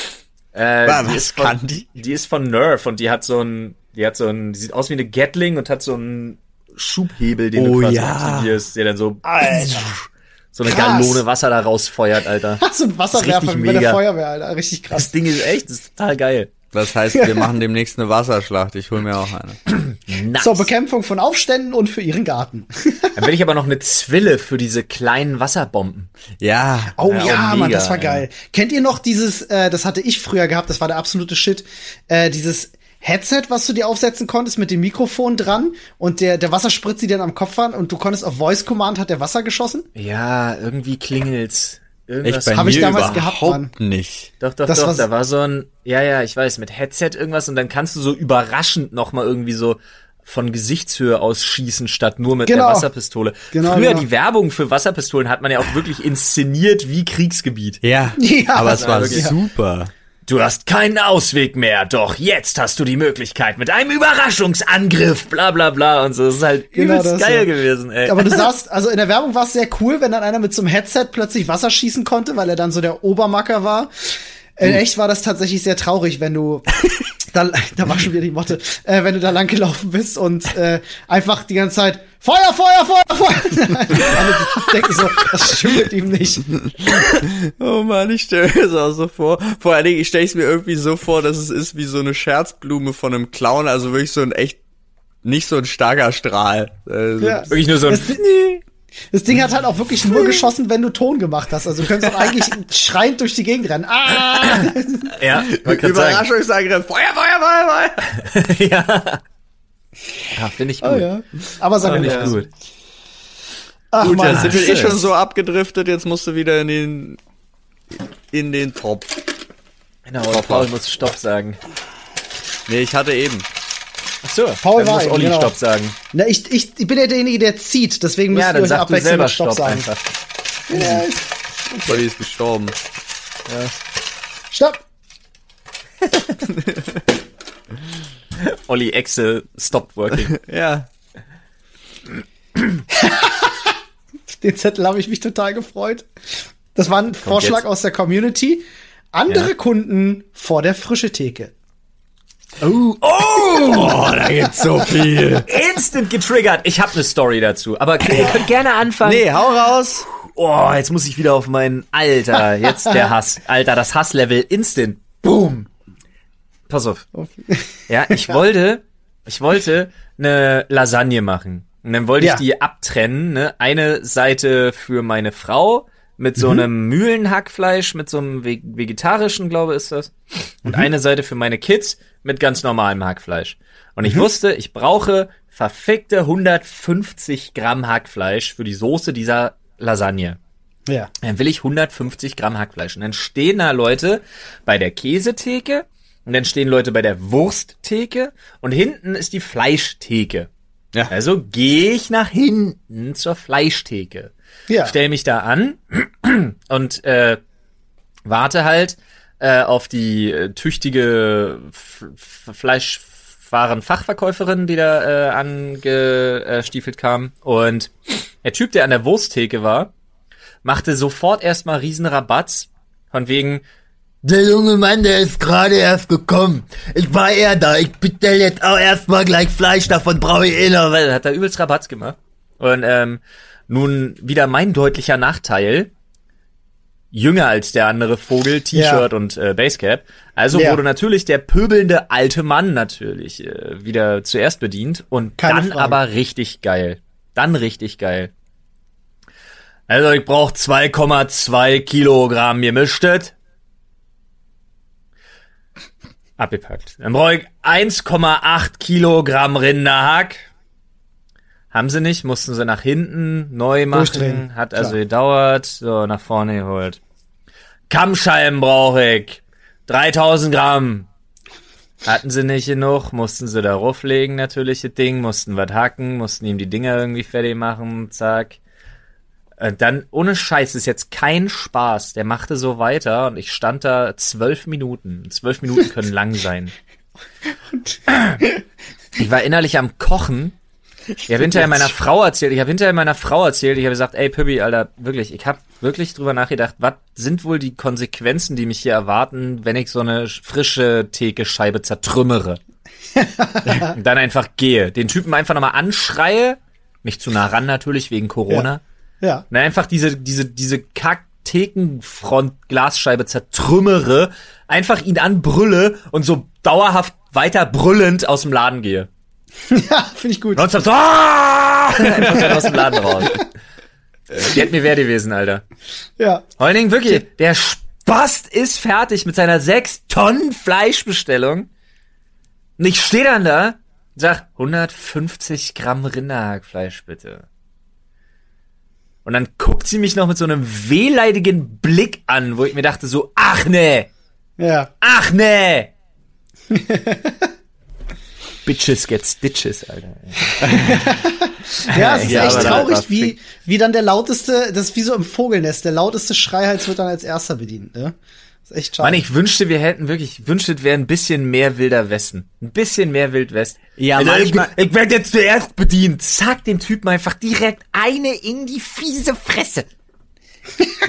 Äh, was die ist kann von, die? Die ist von Nerf und die hat so ein, die hat so ein, die sieht aus wie eine Gatling und hat so ein Schubhebel, den oh, du quasi ja. aktivierst, der dann so Alter. *laughs* so eine krass. Gallone Wasser da rausfeuert, Alter. *laughs* so ein Wasserwerfer mit der Feuerwehr, Alter. Richtig krass. Das Ding ist echt, das ist total geil. Das heißt, wir machen demnächst eine Wasserschlacht. Ich hol mir auch eine. *clears throat* nice. Zur Bekämpfung von Aufständen und für ihren Garten. *laughs* Dann will ich aber noch eine Zwille für diese kleinen Wasserbomben. Ja. Oh ja, ja Mann, das war geil. Ja. Kennt ihr noch dieses, äh, das hatte ich früher gehabt, das war der absolute Shit, äh, dieses Headset, was du dir aufsetzen konntest mit dem Mikrofon dran und der, der Wasser spritzt sie dann am Kopf an und du konntest auf Voice Command hat der Wasser geschossen? Ja, irgendwie klingelt's. Irgendwas habe ich damals gehabt, Mann. nicht. Doch, doch, das doch, da war so ein, ja, ja, ich weiß, mit Headset irgendwas und dann kannst du so überraschend nochmal irgendwie so von Gesichtshöhe aus schießen, statt nur mit genau. der Wasserpistole. Genau, Früher genau. die Werbung für Wasserpistolen hat man ja auch wirklich inszeniert wie Kriegsgebiet. Ja, *laughs* ja aber es war super. Du hast keinen Ausweg mehr, doch jetzt hast du die Möglichkeit mit einem Überraschungsangriff, bla bla bla und so. Das ist halt genau übelst geil ja. gewesen, ey. Aber du *laughs* sagst, also in der Werbung war es sehr cool, wenn dann einer mit so einem Headset plötzlich Wasser schießen konnte, weil er dann so der Obermacker war. In hm. echt war das tatsächlich sehr traurig, wenn du *laughs* da, da war schon wieder die Motte, äh, wenn du da lang gelaufen bist und äh, einfach die ganze Zeit Feuer, Feuer, Feuer, Feuer. *laughs* Alle denken so, das stimmt mit ihm nicht. *laughs* Oh man, ich stelle mir das auch so vor. Vor allen Dingen, ich stelle es mir irgendwie so vor, dass es ist wie so eine Scherzblume von einem Clown, also wirklich so ein echt nicht so ein starker Strahl. Äh, ja. Wirklich nur so ein. Das Ding hat halt auch wirklich nur *laughs* geschossen, wenn du Ton gemacht hast. Also du könntest auch eigentlich schreiend durch die Gegend rennen. Ah! *laughs* Ja, Überraschungsangriff. Feuer, Feuer, Feuer, Feuer. *laughs* ja. Ja, finde ich gut. Oh, ja. Aber sag mir ja. gut. Ach, gut, Mann, jetzt sind wir eh schon so abgedriftet, jetzt musst du wieder in den in den Top. Genau, Paul muss Stopp sagen. Nee, ich hatte eben. Ach so, Paul dann muss Olli genau. Stopp sagen. Na, ich, ich, ich bin ja derjenige, der zieht, deswegen müssen ja, wir euch abwechselnd selber Stopp, Stopp sagen. Einfach. Ja, Olli ist gestorben. Ja. Stopp! *laughs* Olli Excel stopped working. *laughs* ja. *laughs* Den Zettel habe ich mich total gefreut. Das war ein Kommt Vorschlag jetzt. aus der Community. Andere ja. Kunden vor der frische Theke. Oh, oh, da gibt's so viel. Instant getriggert. Ich habe eine Story dazu, aber ihr könnt gerne anfangen. Nee, hau raus. Oh, jetzt muss ich wieder auf meinen Alter, jetzt der Hass. Alter, das Hasslevel instant. Boom. Pass auf. Ja, ich wollte, ich wollte eine Lasagne machen. Und dann wollte ja. ich die abtrennen, ne? Eine Seite für meine Frau mit so mhm. einem Mühlenhackfleisch, mit so einem vegetarischen, glaube ich, ist das. Und mhm. eine Seite für meine Kids mit ganz normalem Hackfleisch. Und ich mhm. wusste, ich brauche verfickte 150 Gramm Hackfleisch für die Soße dieser Lasagne. Ja. Dann will ich 150 Gramm Hackfleisch. Und dann stehen da Leute bei der Käsetheke und dann stehen Leute bei der Wursttheke und hinten ist die Fleischtheke. Ja. Also gehe ich nach hinten zur Fleischtheke. Ja. Stell mich da an *clears throat* und äh, warte halt äh, auf die äh, tüchtige Fleischwaren-Fachverkäuferin, die da äh, angestiefelt kam. Und der Typ, der an der Wursttheke war, machte sofort erstmal riesen Rabatz. Von wegen, der junge Mann, der ist gerade erst gekommen. Ich war eher da. Ich bestell jetzt auch erstmal gleich Fleisch, davon brauche ich eh noch. Weil hat er übelst Rabatz gemacht. Und ähm, nun wieder mein deutlicher Nachteil. Jünger als der andere Vogel, T-Shirt ja. und äh, Basecap. Also ja. wurde natürlich der pöbelnde alte Mann natürlich äh, wieder zuerst bedient und Keine dann Frage. aber richtig geil. Dann richtig geil. Also ich brauche 2,2 Kilogramm gemischtet. Abgepackt. Dann brauche ich 1,8 Kilogramm Rinderhack. Haben sie nicht, mussten sie nach hinten neu machen. Hat also Klar. gedauert. So, nach vorne geholt. Kammscheiben brauche ich. 3000 Gramm. Hatten sie nicht genug, mussten sie da rauflegen, natürlich, das Ding, mussten was hacken, mussten ihm die Dinger irgendwie fertig machen, zack. Äh, dann, ohne Scheiß, ist jetzt kein Spaß. Der machte so weiter und ich stand da zwölf Minuten. Zwölf Minuten können lang sein. *laughs* Ich war innerlich am Kochen. Ich habe hinterher meiner Frau erzählt, ich habe hinterher meiner Frau erzählt, ich habe gesagt, ey Püppi, Alter, wirklich, ich habe wirklich drüber nachgedacht, was sind wohl die Konsequenzen, die mich hier erwarten, wenn ich so eine frische Theke-Scheibe zertrümmere? *laughs* und dann einfach gehe, den Typen einfach nochmal anschreie, nicht zu nah ran natürlich, wegen Corona. Ja ja. Na, einfach diese, diese, diese kack Thekenfront Glasscheibe zertrümmere, einfach ihn anbrülle und so dauerhaft weiter brüllend aus dem Laden gehe. *laughs* Ja, finde ich gut. Nonstop so, ah! *laughs* aus dem Laden raus. Die hätte mir wert gewesen, Alter. Ja. Dingen wirklich, der Spast ist fertig mit seiner 6 Tonnen Fleischbestellung. Und ich stehe dann da und sag, 150 Gramm Rinderhackfleisch bitte. Und dann guckt sie mich noch mit so einem wehleidigen Blick an, wo ich mir dachte so, ach nee. Ja. Ach nee. *laughs* Bitches get stitches, Alter. *laughs* ja, es ist ja, echt traurig, wie, wie dann der lauteste, das ist wie so im Vogelnest, der lauteste Schreihals wird dann als erster bedient, ne? ist echt schade. Mann, ich wünschte, wir hätten wirklich, ich wünschte, es wäre ein bisschen mehr wilder Westen. Ein bisschen mehr Wildwest. Ja, also manchmal, ich, ich werde jetzt zuerst bedient. Zack, dem Typen einfach direkt eine in die fiese Fresse.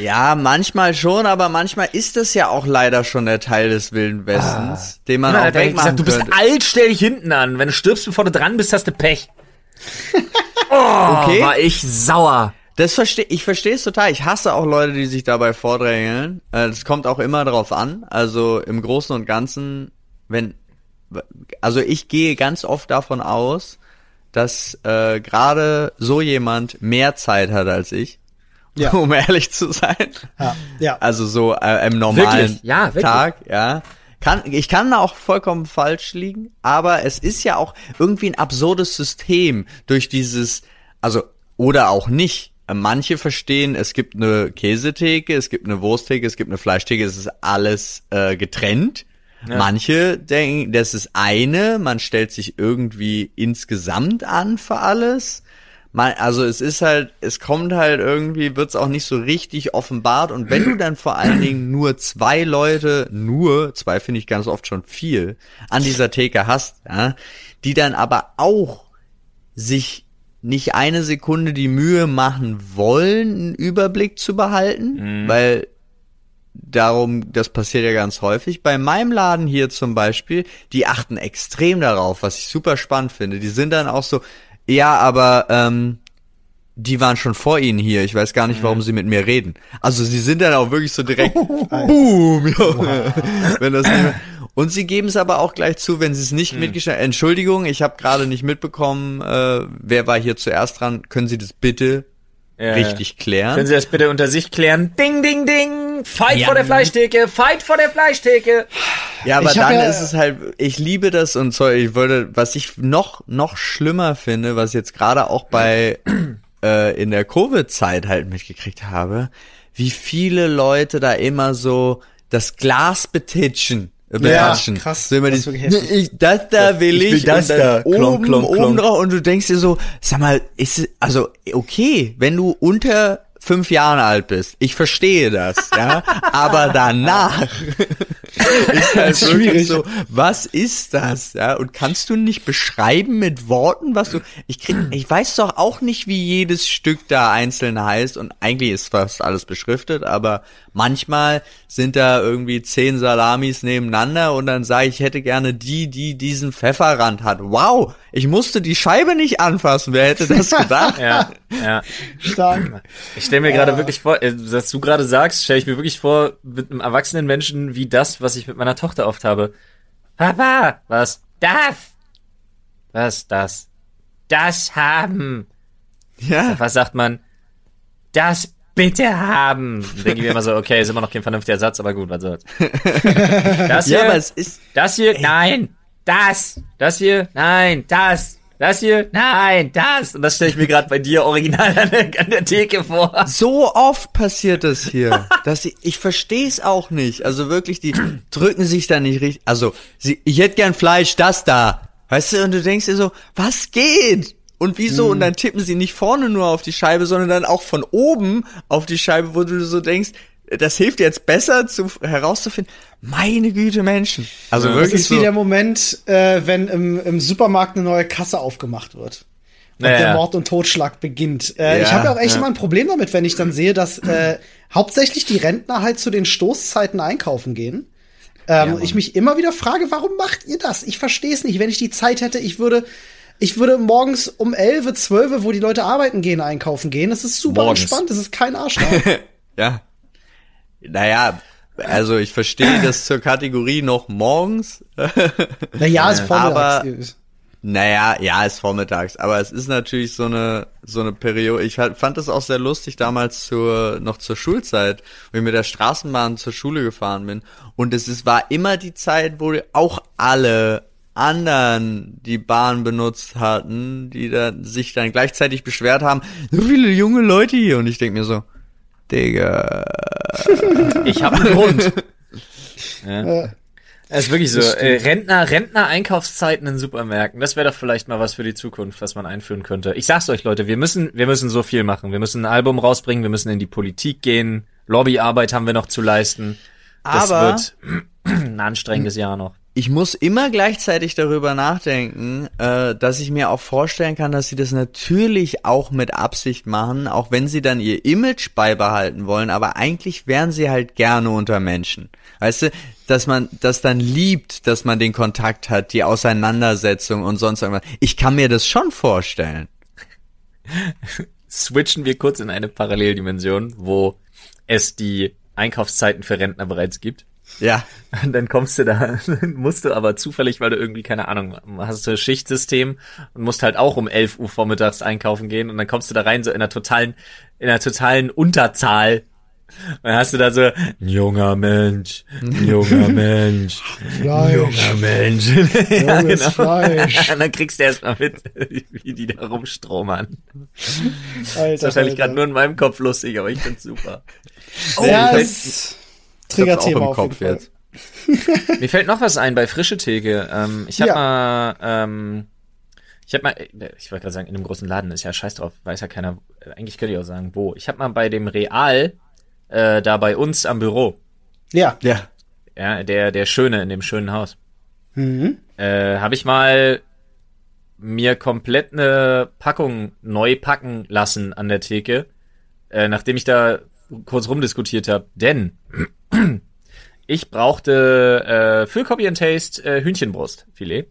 Ja, manchmal schon, aber manchmal ist das ja auch leider schon der Teil des Wilden Westens, ah. den man ja, auch wegmachen gesagt, Du bist alt, stell dich hinten an. Wenn du stirbst, bevor du dran bist, hast du Pech. *laughs* oh, okay. war ich sauer. Das verstehe ich verstehe es total. Ich hasse auch Leute, die sich dabei vordrängeln. Es äh, kommt auch immer darauf an. Also im Großen und Ganzen, wenn also ich gehe ganz oft davon aus, dass äh, gerade so jemand mehr Zeit hat als ich. Ja. *laughs* Um ehrlich zu sein. Ja. ja. Also so äh, im normalen ja, Tag, ja. Kann, ich kann da auch vollkommen falsch liegen, aber es ist ja auch irgendwie ein absurdes System durch dieses, also, oder auch nicht Manche verstehen, es gibt eine Käsetheke, es gibt eine Wursttheke, es gibt eine Fleischtheke, es ist alles äh, getrennt. Ja. Manche denken, das ist eine, man stellt sich irgendwie insgesamt an für alles. Man, also es ist halt, es kommt halt irgendwie, wird's auch nicht so richtig offenbart. Und wenn du dann vor allen Dingen nur zwei Leute, nur, zwei finde ich ganz oft schon viel, an dieser Theke hast, ja, die dann aber auch sich nicht eine Sekunde die Mühe machen wollen, einen Überblick zu behalten, mhm. weil darum, das passiert ja ganz häufig. Bei meinem Laden hier zum Beispiel, die achten extrem darauf, was ich super spannend finde. Die sind dann auch so, ja, aber ähm, die waren schon vor ihnen hier. Ich weiß gar nicht, warum mhm. sie mit mir reden. Also sie sind dann auch wirklich so direkt, *laughs* boom, Junge. Wenn das nicht mehr, und sie geben es aber auch gleich zu, wenn sie es nicht hm. mitgeschnitten Entschuldigung, ich habe gerade nicht mitbekommen, äh, wer war hier zuerst dran. Können Sie das bitte ja. richtig klären? Können Sie das bitte unter sich klären? Ding, ding, ding! Fight ja. vor der Fleischtheke! Fight vor der Fleischtheke! Ja, aber dann ja, ist es halt, ich liebe das und so, ich wollte, was ich noch, noch schlimmer finde, was jetzt gerade auch bei, *clears throat* äh, in der Covid-Zeit halt mitgekriegt habe, wie viele Leute da immer so das Glas betitschen. Betatschen. Ja, krass. So immer das, ich, das da will ich, ich will das da oben, klonk, klonk, klonk. oben drauf und du denkst dir so, sag mal, ist es, also okay, wenn du unter fünf Jahre alt bist. Ich verstehe das, ja. Aber danach *laughs* ist halt schwierig. So, was ist das, ja? Und kannst du nicht beschreiben mit Worten, was du, ich krieg, ich weiß doch auch nicht, wie jedes Stück da einzeln heißt und eigentlich ist fast alles beschriftet, aber manchmal sind da irgendwie zehn Salamis nebeneinander und dann sage ich, ich hätte gerne die, die diesen Pfefferrand hat. Wow, ich musste die Scheibe nicht anfassen. Wer hätte das *laughs* gedacht? ja, ja. Stark. Ich stelle mir ja. gerade wirklich vor, äh, was du gerade sagst, stelle ich mir wirklich vor, mit einem erwachsenen Menschen wie das, was ich mit meiner Tochter oft habe. Papa, was? Das? Was das? Das haben. Ja. Was sagt man? Das bitte haben. Dann denke ich mir immer so, okay, ist immer noch kein vernünftiger Satz, aber gut, was soll's. *laughs* Das hier, ja, aber es ist, das hier, nein, das, das hier, nein, das, das hier, nein, das. Und das stelle ich mir gerade bei dir original an der, an der, Theke vor. So oft passiert das hier. *laughs* dass ich ich verstehe es auch nicht. Also wirklich, die *clears throat* drücken sich da nicht richtig. Also, sie, ich hätte gern Fleisch, das da. Weißt du, und du denkst dir so, was geht? Und wieso? Mhm. Und dann tippen sie nicht vorne nur auf die Scheibe, sondern dann auch von oben auf die Scheibe, wo du so denkst, das hilft jetzt besser zu, herauszufinden, meine Güte Menschen. Also ja, wirklich. Das ist so. wie der Moment, äh, wenn im, im Supermarkt eine neue Kasse aufgemacht wird. Und naja. der Mord und Totschlag beginnt. Äh, ja, ich habe ja auch echt ja. immer ein Problem damit, wenn ich dann sehe, dass äh, hauptsächlich die Rentner halt zu den Stoßzeiten einkaufen gehen. Ähm, ja, ich mich immer wieder frage, warum macht ihr das? Ich verstehe es nicht. Wenn ich die Zeit hätte, ich würde ich würde morgens um 11, 12, wo die Leute arbeiten gehen, einkaufen gehen. Das ist super morgens. entspannt, das ist kein Arschloch. *laughs* ja. Naja, also ich verstehe das zur Kategorie noch morgens. *laughs* naja, ist vormittags. Aber, naja, ja, ist vormittags. Aber es ist natürlich so eine, so eine Periode. Ich fand das auch sehr lustig damals zur, noch zur Schulzeit, wo ich mit der Straßenbahn zur Schule gefahren bin. Und es ist, war immer die Zeit, wo auch alle anderen die Bahn benutzt hatten, die da sich dann gleichzeitig beschwert haben, so viele junge Leute hier und ich denk mir so, Digga. *laughs* Ich habe einen Grund. *laughs* ja. Es ist wirklich so, äh, Rentner, Rentner-Einkaufszeiten in Supermärkten, das wäre doch vielleicht mal was für die Zukunft, was man einführen könnte. Ich sag's euch, Leute, wir müssen, wir müssen so viel machen. Wir müssen ein Album rausbringen, wir müssen in die Politik gehen, Lobbyarbeit haben wir noch zu leisten. Das Aber wird *clears throat* ein anstrengendes Jahr noch ich muss immer gleichzeitig darüber nachdenken, äh, dass ich mir auch vorstellen kann, dass sie das natürlich auch mit Absicht machen, auch wenn sie dann ihr Image beibehalten wollen, aber eigentlich wären sie halt gerne unter Menschen. Weißt du, dass man das dann liebt, dass man den Kontakt hat, die Auseinandersetzung und sonst irgendwas. Ich kann mir das schon vorstellen. Switchen wir kurz in eine Paralleldimension, wo es die Einkaufszeiten für Rentner bereits gibt. Ja. Und *laughs* dann kommst du da, musst du aber zufällig, weil du irgendwie, keine Ahnung, hast du ein Schichtsystem und musst halt auch um 11 Uhr vormittags einkaufen gehen und dann kommst du da rein so in einer totalen, in einer totalen Unterzahl. Und dann hast du da so, ein junger Mensch, ein junger *laughs* Mensch, Fleisch. junger Mensch. *laughs* ja, genau. Fleisch. Und dann kriegst du erst mal mit, wie die da rumstromern. Alter, das ist wahrscheinlich gerade nur in meinem Kopf lustig, aber ich find's super. Oh, ja, Triggerthema auf Kopf jeden Fall. *laughs* Mir fällt noch was ein bei frische Theke. Ähm, ich habe ja. mal, ähm, ich habe mal, ich wollte gerade sagen, in einem großen Laden ist ja scheiß drauf, weiß ja keiner. Eigentlich könnte ich auch sagen, wo. Ich habe mal bei dem Real äh, da bei uns am Büro. Ja. Ja. Ja, der der schöne in dem schönen Haus. Mhm. Äh, habe ich mal mir komplett eine Packung neu packen lassen an der Theke, äh, nachdem ich da kurz rumdiskutiert habe. Denn ich brauchte äh, für Copy and Taste äh, Hühnchenbrustfilet.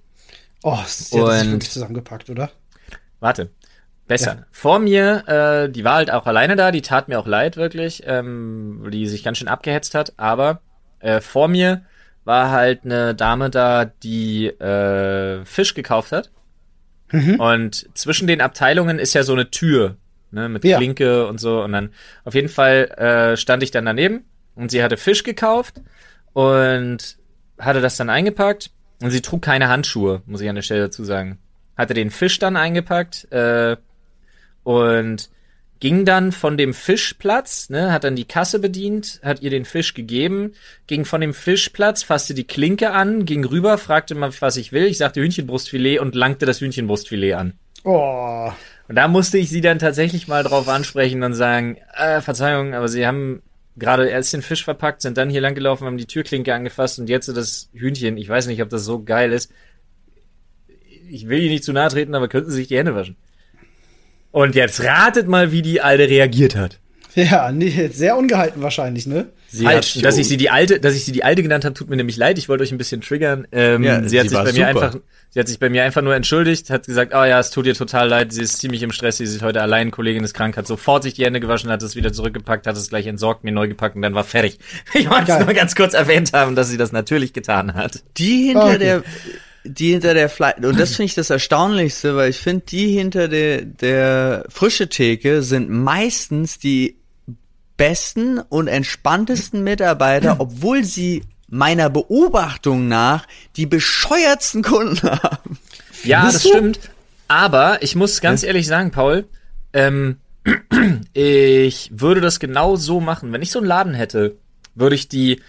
Oh, hat sich wirklich zusammengepackt, oder? Warte. Besser. Ja. Vor mir, äh, die war halt auch alleine da, die tat mir auch leid, wirklich, ähm, die sich ganz schön abgehetzt hat, aber äh, vor mir war halt eine Dame da, die äh, Fisch gekauft hat. Mhm. Und zwischen den Abteilungen ist ja so eine Tür, ne, mit ja. Klinke und so. Und dann auf jeden Fall äh, stand ich dann daneben und sie hatte Fisch gekauft und hatte das dann eingepackt und sie trug keine Handschuhe, muss ich an der Stelle dazu sagen. Hatte den Fisch dann eingepackt äh, und ging dann von dem Fischplatz, ne, hat dann die Kasse bedient, hat ihr den Fisch gegeben, ging von dem Fischplatz, fasste die Klinke an, ging rüber, fragte mal, was ich will. Ich sagte Hühnchenbrustfilet und langte das Hühnchenbrustfilet an. Oh. Und da musste ich sie dann tatsächlich mal drauf ansprechen und sagen, äh, Verzeihung, aber sie haben gerade erst den Fisch verpackt, sind dann hier langgelaufen, haben die Türklinke angefasst und jetzt das Hühnchen. Ich weiß nicht, ob das so geil ist. Ich will Ihnen nicht zu nahe treten, aber könnten sich die Hände waschen. Und jetzt ratet mal, wie die Alte reagiert hat. *laughs* Ja, nee, sehr ungehalten wahrscheinlich, ne? Sie halt, hat, dass ich sie die alte, dass ich sie die alte genannt habe, tut mir nämlich leid. Ich wollte euch ein bisschen triggern. Ähm, ja, sie hat sich bei super. mir einfach, sie hat sich bei mir einfach nur entschuldigt, hat gesagt, oh ja, es tut ihr total leid, sie ist ziemlich im Stress, sie ist heute allein, Kollegin ist krank, hat sofort sich die Hände gewaschen, hat es wieder zurückgepackt, hat es gleich entsorgt, mir neu gepackt und dann war fertig. *laughs* Ich wollte es nur ganz kurz erwähnt haben, dass sie das natürlich getan hat. Die hinter okay. der die hinter der Fle und das finde ich das Erstaunlichste, weil ich finde, die hinter der, der frische Theke sind meistens die besten und entspanntesten Mitarbeiter, obwohl sie meiner Beobachtung nach die bescheuertsten Kunden haben. Ja, das stimmt. Aber ich muss ganz ehrlich sagen, Paul, ähm, *clears throat* ich würde das genau so machen. Wenn ich so einen Laden hätte, würde ich die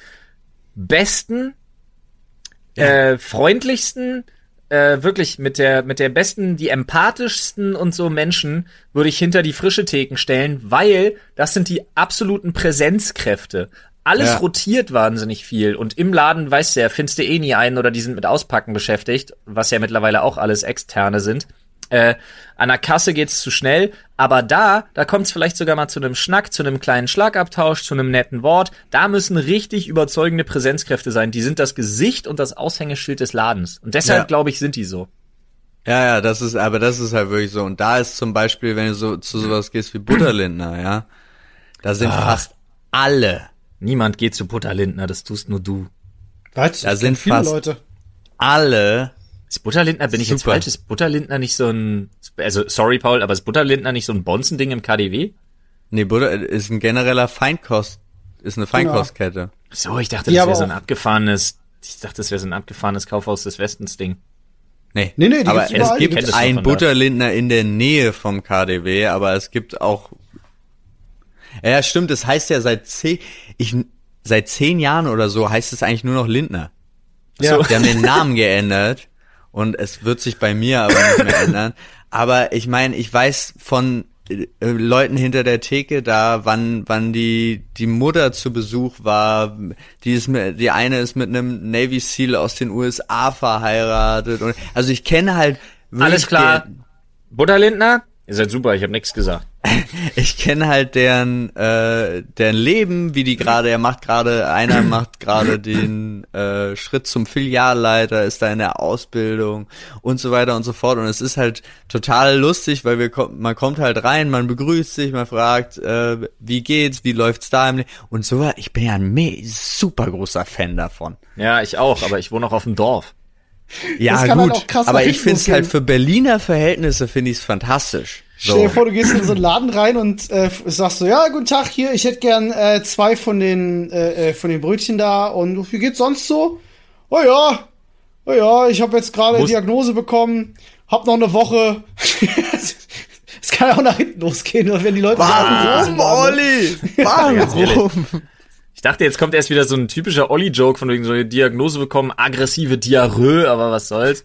besten äh, freundlichsten, äh, wirklich mit der, mit der besten, die empathischsten und so Menschen würde ich hinter die frische Theken stellen, weil das sind die absoluten Präsenzkräfte. Alles ja. rotiert wahnsinnig viel und im Laden weißt du ja, findest du eh nie einen oder die sind mit Auspacken beschäftigt, was ja mittlerweile auch alles externe sind. Äh, an der Kasse geht's zu schnell, aber da, da kommt's vielleicht sogar mal zu einem Schnack, zu einem kleinen Schlagabtausch, zu einem netten Wort. Da müssen richtig überzeugende Präsenzkräfte sein. Die sind das Gesicht und das Aushängeschild des Ladens. Und deshalb, ja. glaube ich, sind die so. Ja, ja, das ist, aber das ist halt wirklich so. Und da ist zum Beispiel, wenn du so zu sowas gehst wie Butterlindner, ja, da sind Ach. fast alle. Niemand geht zu Butterlindner, das tust nur du. Was? Da sind fast Leute. alle ist Butterlindner, bin Super. ich jetzt falsch? Ist Butterlindner nicht so ein, also sorry Paul, aber ist Butterlindner nicht so ein Bonzending im KDW? Nee, Butter ist ein genereller Feinkost, ist eine Feinkostkette. So, ich dachte, das ja, wäre so ein abgefahrenes, ich dachte, das wäre so ein abgefahrenes Kaufhaus des Westens Ding. Nee, nee, nee aber es gibt ein Butterlindner in der Nähe vom KDW, aber es gibt auch, ja, stimmt, es heißt ja seit zehn, ich, seit zehn Jahren oder so heißt es eigentlich nur noch Lindner. Ja. So. Die haben den Namen geändert und es wird sich bei mir aber nicht mehr *laughs* ändern. Aber ich meine, ich weiß von äh, Leuten hinter der Theke da, wann wann die die Mutter zu Besuch war, die ist mit, die eine ist mit einem Navy Seal aus den USA verheiratet und also ich kenne halt alles klar. Butterlindner, ihr seid super, ich habe nichts gesagt. *laughs* ich kenne halt deren äh, deren Leben, wie die gerade, er macht gerade, einer *clears throat* macht gerade den äh, Schritt zum Filialleiter, ist da in der Ausbildung und so weiter und so fort. Und es ist halt total lustig, weil wir man kommt halt rein, man begrüßt sich, man fragt, äh, wie geht's, wie läuft's da im Leben und so. Ich bin ja ein super großer Fan davon. Ja, ich auch, aber ich wohne auch auf dem Dorf. Ja, halt gut, aber ich finde es halt für Berliner Verhältnisse finde ich es fantastisch. So. Stell dir vor, du gehst in so einen Laden rein und äh, sagst so, ja, guten Tag, hier, ich hätte gern äh, zwei von den, äh, äh von den Brötchen da und wie geht's sonst so? Oh ja, oh ja, ich habe jetzt gerade Diagnose bekommen, hab noch eine Woche. *laughs* Es kann ja auch nach hinten losgehen, wenn die Leute Warum, Olli? Warum? Ich dachte, jetzt kommt erst wieder so ein typischer Olli-Joke von wegen so eine Diagnose bekommen, aggressive Diarrhoe, aber was soll's.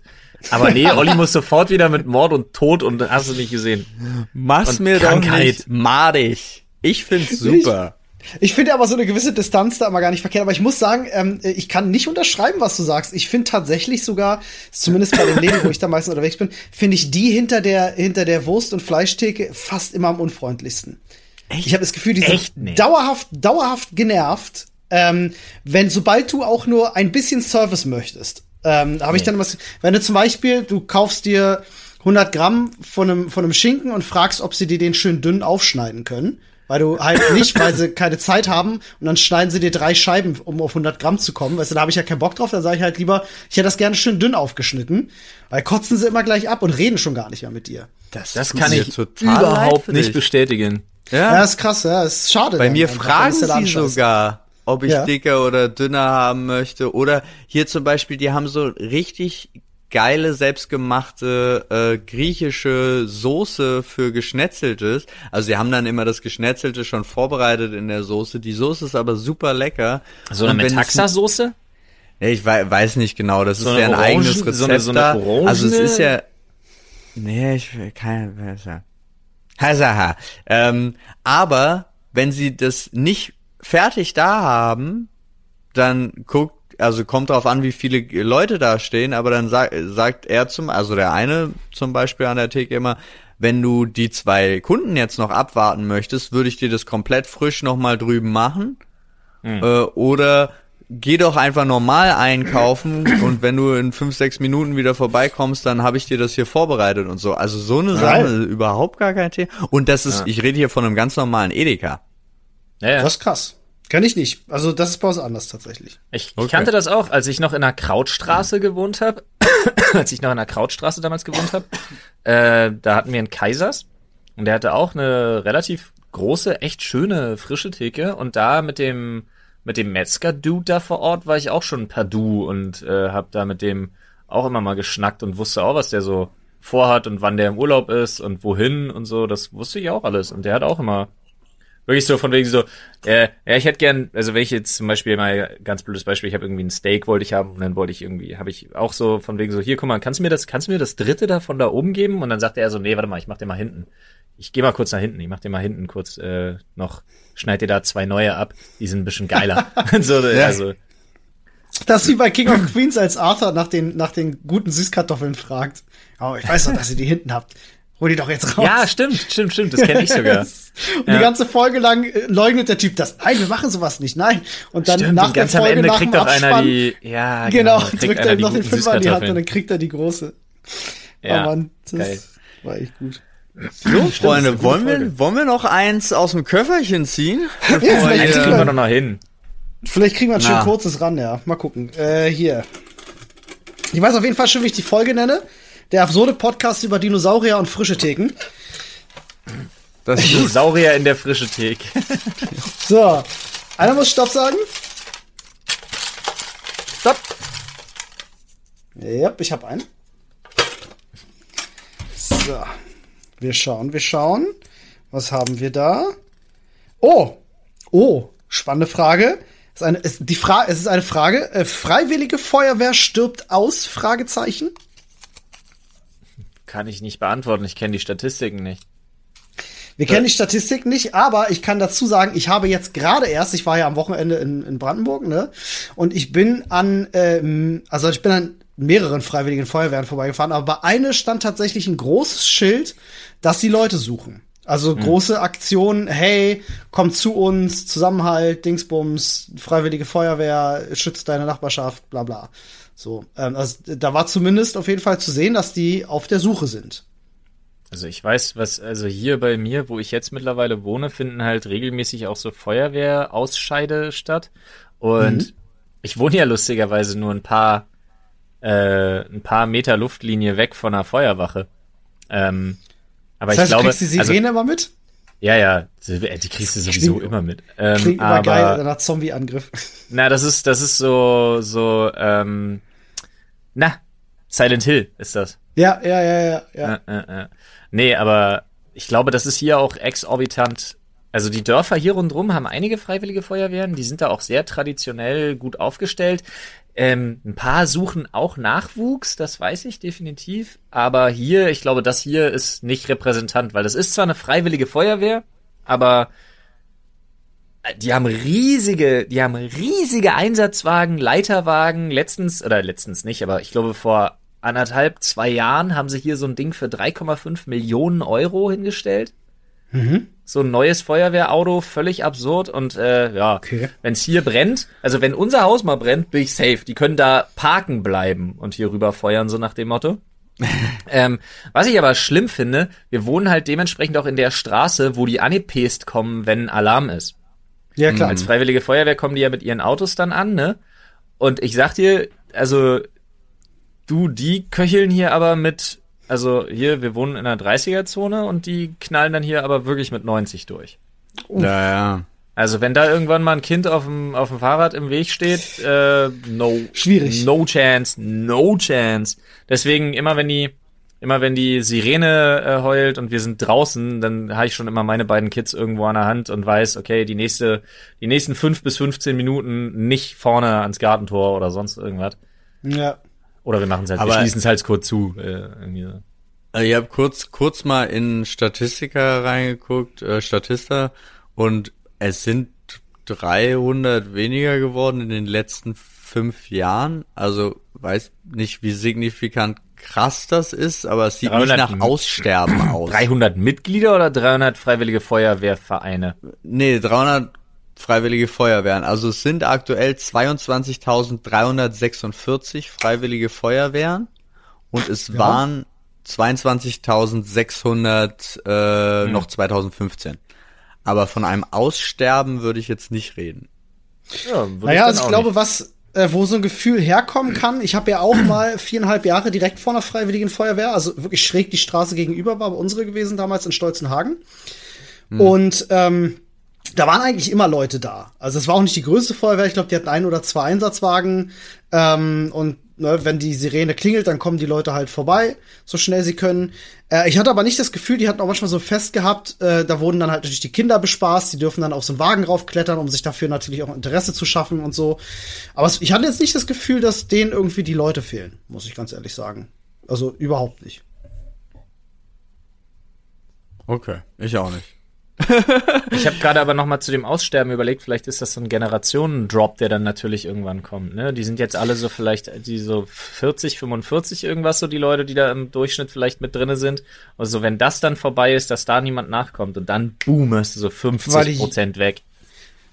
Aber nee, *laughs* Olli muss sofort wieder mit Mord und Tod und hast du nicht gesehen. Mach's und mir Krankheit. doch nicht madig. Ich find's super. Ich, ich finde aber so eine gewisse Distanz da immer gar nicht verkehrt. Aber ich muss sagen, ähm, ich kann nicht unterschreiben, was du sagst. Ich finde tatsächlich sogar, zumindest bei den Läden, wo ich da meistens unterwegs bin, finde ich die hinter der, hinter der Wurst- und Fleischtheke fast immer am unfreundlichsten. Echt? Ich habe das Gefühl, die sind nee. dauerhaft, dauerhaft genervt, ähm, wenn sobald du auch nur ein bisschen Service möchtest. Ähm, habe nee. ich dann was, wenn du zum Beispiel, du kaufst dir 100 Gramm von einem, von einem Schinken und fragst, ob sie dir den schön dünn aufschneiden können. Weil du halt *laughs* nicht, weil sie keine Zeit haben und dann schneiden sie dir drei Scheiben, um auf 100 Gramm zu kommen. Weißt du, da habe ich ja keinen Bock drauf. Da sage ich halt lieber, ich hätte das gerne schön dünn aufgeschnitten. Weil kotzen sie immer gleich ab und reden schon gar nicht mehr mit dir. Das, das kann ich überhaupt nicht bestätigen. Ja. ja, ist krass, ja, ist schade. Bei mir fragen sie sogar. Ob ich ja. dicker oder dünner haben möchte. Oder hier zum Beispiel, die haben so richtig geile selbstgemachte äh, griechische Soße für geschnetzeltes. Also sie haben dann immer das geschnetzelte schon vorbereitet in der Soße. Die Soße ist aber super lecker. So eine Metaxa-Soße? Nee, ich weiß nicht genau. Das so ist ja ein Orangen, eigenes Rezept. So eine, so eine Orange? Also es ist ja. Nee, ich will keine. Hasaha. Ähm, aber wenn sie das nicht fertig da haben, dann guckt also kommt drauf an, wie viele Leute da stehen, aber dann sag, sagt er zum, also der eine zum Beispiel an der Theke immer, wenn du die zwei Kunden jetzt noch abwarten möchtest, würde ich dir das komplett frisch nochmal drüben machen. Mhm. Äh, oder geh doch einfach normal einkaufen *clears throat* und wenn du in fünf, sechs Minuten wieder vorbeikommst, dann habe ich dir das hier vorbereitet und so. Also so eine Sache ist überhaupt gar kein Thema. Und das ist, ja. ich rede hier von einem ganz normalen Edeka. Ja, ja. Das ist krass. Kann ich nicht. Also das ist bei uns anders tatsächlich. Ich, okay. kannte das auch, als ich noch in der Krautstraße gewohnt habe. *coughs* als ich noch in der Krautstraße damals gewohnt habe, äh, da hatten wir einen Kaisers und der hatte auch eine relativ große, echt schöne frische Theke und da mit dem mit dem Metzger-Dude da vor Ort war ich auch schon per Du und äh, hab da mit dem auch immer mal geschnackt und wusste auch, was der so vorhat und wann der im Urlaub ist und wohin und so. Das wusste ich auch alles und der hat auch immer Wirklich so von wegen so, äh, ja, ich hätte gern, also wenn ich jetzt zum Beispiel mal ganz blödes Beispiel, ich habe irgendwie ein Steak wollte ich haben und dann wollte ich irgendwie, habe ich auch so von wegen so, hier, guck mal, kannst du mir das, kannst du mir das dritte da von da oben geben? Und dann sagte er so, nee, warte mal, ich mach dir mal hinten. Ich gehe mal kurz nach hinten, ich mach dir mal hinten kurz äh, noch, schneid dir da zwei neue ab, die sind ein bisschen geiler. *laughs* *laughs* so, ja. also, das ist wie bei King of Queens, als Arthur nach den, nach den guten Süßkartoffeln fragt. Oh, ich weiß doch, dass ihr die hinten habt. Hol die doch jetzt raus. Ja, stimmt, stimmt, stimmt. Das kenne ich sogar. *laughs* und ja. die ganze Folge lang äh, leugnet der Typ das. Nein, wir machen sowas nicht. Nein. Und dann stimmt, nach der Folge, am Ende kriegt doch einer die, ja, *laughs* genau, genau drückt er noch den Fünfer in die Hand und dann kriegt er die große. Ja, oh Mann, das geil. war echt gut. So, Freunde, wollen wir, wollen wir noch eins aus dem Köfferchen ziehen? *laughs* Ja, vielleicht kriegen wir doch noch hin. Vielleicht kriegen wir ein schön kurzes ran, ja. Mal gucken. Äh, hier. Ich weiß auf jeden Fall schon, wie ich die Folge nenne. Der absurde Podcast über Dinosaurier und frische Theken. Das Dinosaurier in der frische Theke. *laughs* so. Einer muss Stopp sagen. Stopp. Ja, ich habe einen. So. Wir schauen, wir schauen. Was haben wir da? Oh. Oh. Spannende Frage. Ist eine, ist die Frage, es ist eine Frage. Äh, freiwillige Feuerwehr stirbt aus? Fragezeichen. Kann ich nicht beantworten. Ich kenne die Statistiken nicht. Wir kennen die Statistiken nicht, aber ich kann dazu sagen, ich habe jetzt gerade erst, ich war ja am Wochenende in, in Brandenburg, ne? Und ich bin an, ähm, also ich bin an mehreren freiwilligen Feuerwehren vorbeigefahren, aber bei einer stand tatsächlich ein großes Schild, dass die Leute suchen. Also mhm. große Aktion, hey, komm zu uns, Zusammenhalt, Dingsbums, freiwillige Feuerwehr, schützt deine Nachbarschaft, bla bla. So, ähm, also da war zumindest auf jeden Fall zu sehen, dass die auf der Suche sind. Also ich weiß, was, also hier bei mir, wo ich jetzt mittlerweile wohne, finden halt regelmäßig auch so Feuerwehrausscheide statt. Und mhm. ich wohne ja lustigerweise nur ein paar, äh, ein paar Meter Luftlinie weg von einer Feuerwache. Ähm, aber das heißt, ich glaube, du kriegst die Sirene also, immer mit? Ja, ja, die kriegst du sowieso klingt, immer mit. Ähm, klingt immer aber, geil nach Zombie-Angriff. Na, das ist, das ist so, so, ähm, na, Silent Hill ist das. Ja, ja, ja, ja. ja. ja, ja. Nee, aber ich glaube, das ist hier auch exorbitant. Also die Dörfer hier rundherum haben einige freiwillige Feuerwehren, die sind da auch sehr traditionell gut aufgestellt. Ähm, ein paar suchen auch Nachwuchs, das weiß ich definitiv. Aber hier, ich glaube, das hier ist nicht repräsentant, weil das ist zwar eine freiwillige Feuerwehr, aber die haben riesige, die haben riesige Einsatzwagen, Leiterwagen. Letztens, oder letztens nicht, aber ich glaube vor anderthalb, zwei Jahren haben sie hier so ein Ding für 3,5 Millionen Euro hingestellt. Mhm. So ein neues Feuerwehrauto, völlig absurd. Und äh, ja, okay. wenn es hier brennt, also wenn unser Haus mal brennt, bin ich safe. Die können da parken bleiben und hier rüber feuern, so nach dem Motto. *laughs* ähm, was ich aber schlimm finde, wir wohnen halt dementsprechend auch in der Straße, wo die Anipest kommen, wenn Alarm ist. Ja, klar. Als Freiwillige Feuerwehr kommen die ja mit ihren Autos dann an, ne? Und ich sag dir, also, du, die köcheln hier aber mit, also hier, wir wohnen in einer 30er-Zone und die knallen dann hier aber wirklich mit 90 durch. Uff. Ja, ja. Also wenn da irgendwann mal ein Kind auf dem, auf dem Fahrrad im Weg steht, äh, no. Schwierig. No chance, no chance. Deswegen immer wenn die, immer wenn die Sirene äh, heult und wir sind draußen, dann habe ich schon immer meine beiden Kids irgendwo an der Hand und weiß, okay, die nächste, die nächsten fünf bis 15 Minuten nicht vorne ans Gartentor oder sonst irgendwas. Ja. Oder wir machen es halt, Aber wir schließen es halt kurz zu. Äh, irgendwie so. Also ich habe kurz, kurz mal in Statistiker reingeguckt, äh, Statista, und es sind 300 weniger geworden in den letzten fünf Jahren. Also weiß nicht, wie signifikant krass das ist, aber es sieht nicht 300 nach Aussterben *clears throat* aus. 300 Mitglieder oder 300 freiwillige Feuerwehrvereine? Nee, 300 freiwillige Feuerwehren. Also es sind aktuell 22.346 freiwillige Feuerwehren und es Ja. waren 22.600 äh, Hm. noch 2015. Aber von einem Aussterben würde ich jetzt nicht reden. Ja, würde Naja, also ich glaube, nicht. was, äh, wo so ein Gefühl herkommen kann, ich habe ja auch mal viereinhalb Jahre direkt vor einer Freiwilligen Feuerwehr, also wirklich schräg die Straße gegenüber, war bei unsere gewesen damals in Stolzenhagen. Und ähm, da waren eigentlich immer Leute da. Also es war auch nicht die größte Feuerwehr, ich glaube, die hatten ein oder zwei Einsatzwagen. Ähm, und ne, wenn die Sirene klingelt, dann kommen die Leute halt vorbei, so schnell sie können. Äh, ich hatte aber nicht das Gefühl, die hatten auch manchmal so fest gehabt, äh, da wurden dann halt natürlich die Kinder bespaßt, die dürfen dann auf so einen Wagen raufklettern, um sich dafür natürlich auch Interesse zu schaffen und so. Aber ich hatte jetzt nicht das Gefühl, dass denen irgendwie die Leute fehlen, muss ich ganz ehrlich sagen. Also überhaupt nicht. Okay, ich auch nicht. Ich habe gerade aber noch mal zu dem Aussterben überlegt, vielleicht ist das so ein Generationendrop, der dann natürlich irgendwann kommt. Ne? Die sind jetzt alle so vielleicht, die so 40, 45 irgendwas, so die Leute, die da im Durchschnitt vielleicht mit drinne sind. Also wenn das dann vorbei ist, dass da niemand nachkommt und dann boom, hast du so Weil 50 die- Prozent weg.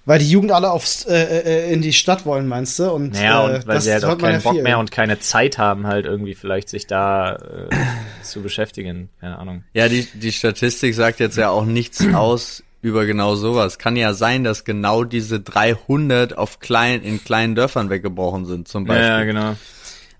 Weil die Jugend alle aufs, äh, äh, in die Stadt wollen, meinst du? Und, Naja, äh, und weil das sie halt auch keinen ja Bock viel. mehr und keine Zeit haben, halt irgendwie vielleicht sich da äh, zu beschäftigen. Keine Ahnung. Ja, die, die Statistik sagt jetzt ja auch nichts *clears throat* aus über genau sowas. Kann ja sein, dass genau diese 300 auf klein, in kleinen Dörfern weggebrochen sind, zum Beispiel. Ja, genau.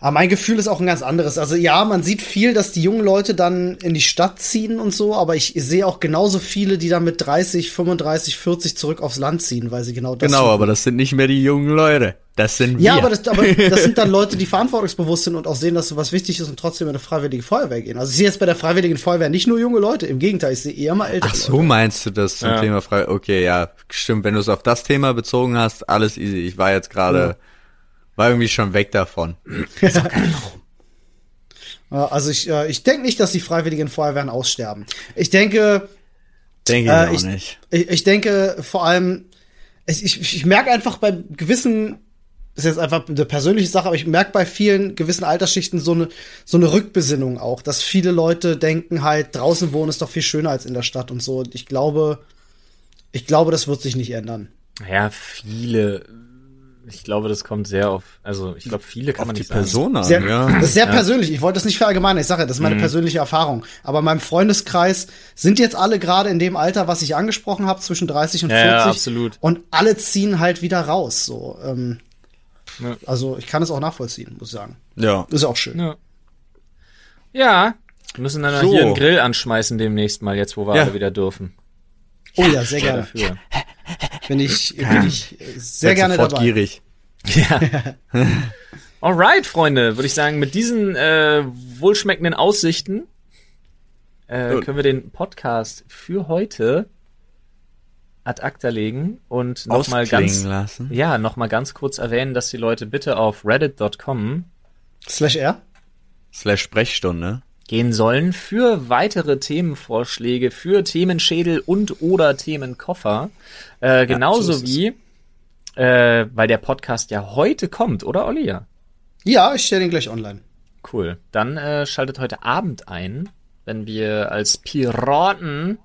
Aber mein Gefühl ist auch ein ganz anderes. Also ja, man sieht viel, dass die jungen Leute dann in die Stadt ziehen und so, aber ich sehe auch genauso viele, die dann mit 30, 35, 40 zurück aufs Land ziehen, weil sie genau das Genau, suchen. aber das sind nicht mehr die jungen Leute. Das sind wir. Ja, aber das, aber das sind dann *laughs* Leute, die verantwortungsbewusst sind und auch sehen, dass sowas wichtig ist und trotzdem in eine freiwillige Feuerwehr gehen. Also ich sehe jetzt bei der freiwilligen Feuerwehr nicht nur junge Leute, im Gegenteil, ich sehe eher mal ältere Ach so, Leute. meinst du das zum Ja. Thema frei? Okay, ja, stimmt. Wenn du es auf das Thema bezogen hast, alles easy. Ich war jetzt gerade, war irgendwie schon weg davon. *laughs* Also ich, äh, ich denke nicht, dass die freiwilligen Feuerwehren aussterben. Ich denke, Denke ich Äh, auch ich- nicht. Ich, ich denke vor allem, ich, ich, ich merke einfach bei gewissen, das ist jetzt einfach eine persönliche Sache, aber ich merke bei vielen gewissen Altersschichten so eine, so eine Rückbesinnung auch, dass viele Leute denken halt, draußen wohnen ist doch viel schöner als in der Stadt und so. Und ich glaube, ich glaube, das wird sich nicht ändern. Ja, viele. Ich glaube, das kommt sehr auf, also ich glaube, viele kann Auf man die nicht. Person an, Sehr, ja. Das ist sehr persönlich. Ich wollte das nicht verallgemeinern. Ich sage, ja, das ist meine persönliche Erfahrung. Aber in meinem Freundeskreis sind jetzt alle gerade in dem Alter, was ich angesprochen habe, zwischen 30 und Ja, 40. ja, absolut. Und alle ziehen halt wieder raus. So, ähm, Ja. Also ich kann es auch nachvollziehen, muss ich sagen. Ja. Ist auch schön. Ja. Ja. Wir müssen dann So. hier einen Grill anschmeißen demnächst mal, jetzt wo wir Ja. alle wieder dürfen. Oh ja, sehr gerne. Dafür. Bin ich, bin ich äh, sehr Werd gerne dabei. Ja. *laughs* gierig. Alright, Freunde, würde ich sagen, mit diesen äh, wohlschmeckenden Aussichten äh, können wir den Podcast für heute ad acta legen und nochmal ganz, lassen. ja, noch mal ganz kurz erwähnen, dass die Leute bitte auf reddit.com Slash R. Slash Sprechstunde. Gehen sollen für weitere Themenvorschläge, für Themenschädel und oder Themenkoffer. Äh, genauso so wie, äh, weil der Podcast ja heute kommt, oder Olli? Ja. Ja, ich stelle den gleich online. Cool. Dann äh, schaltet heute Abend ein, wenn wir als Piraten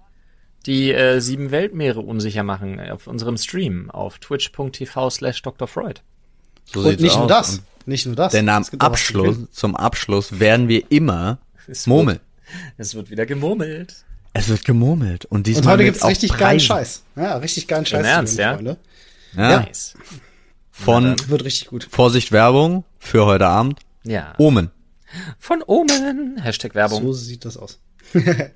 die äh, sieben Weltmeere unsicher machen äh, auf unserem Stream auf twitch.tv slash Dr. Freud. So Und nicht nur aus. das. Und Nicht nur das. Was zu Abschluss, zum Abschluss werden wir immer Es murmeln. Wird, es wird wieder gemurmelt. Es wird gemurmelt. Und Und diesmal heute mit gibt's auch richtig geilen Preisen. Scheiß. Ja, richtig geilen Scheiß. zu Ernst, ja? Freunde. Ja. Nice. Von Wird richtig gut. Vorsicht Werbung für heute Abend. Ja. Omen. von Omen. Hashtag Werbung. So sieht das aus. *laughs* Freunde,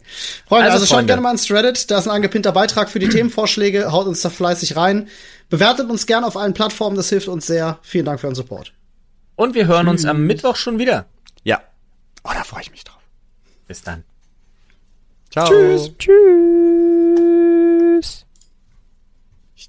also, also schaut gerne mal ins Reddit, da ist ein angepinnter Beitrag für die Themenvorschläge, haut uns da fleißig rein. Bewertet uns gerne auf allen Plattformen, das hilft uns sehr. Vielen Dank für euren Support. Und wir hören uns am Mittwoch schon wieder. Ja. Oh, da freue ich mich drauf. Bis dann. Ciao. Tschüss. Tschüss. Ich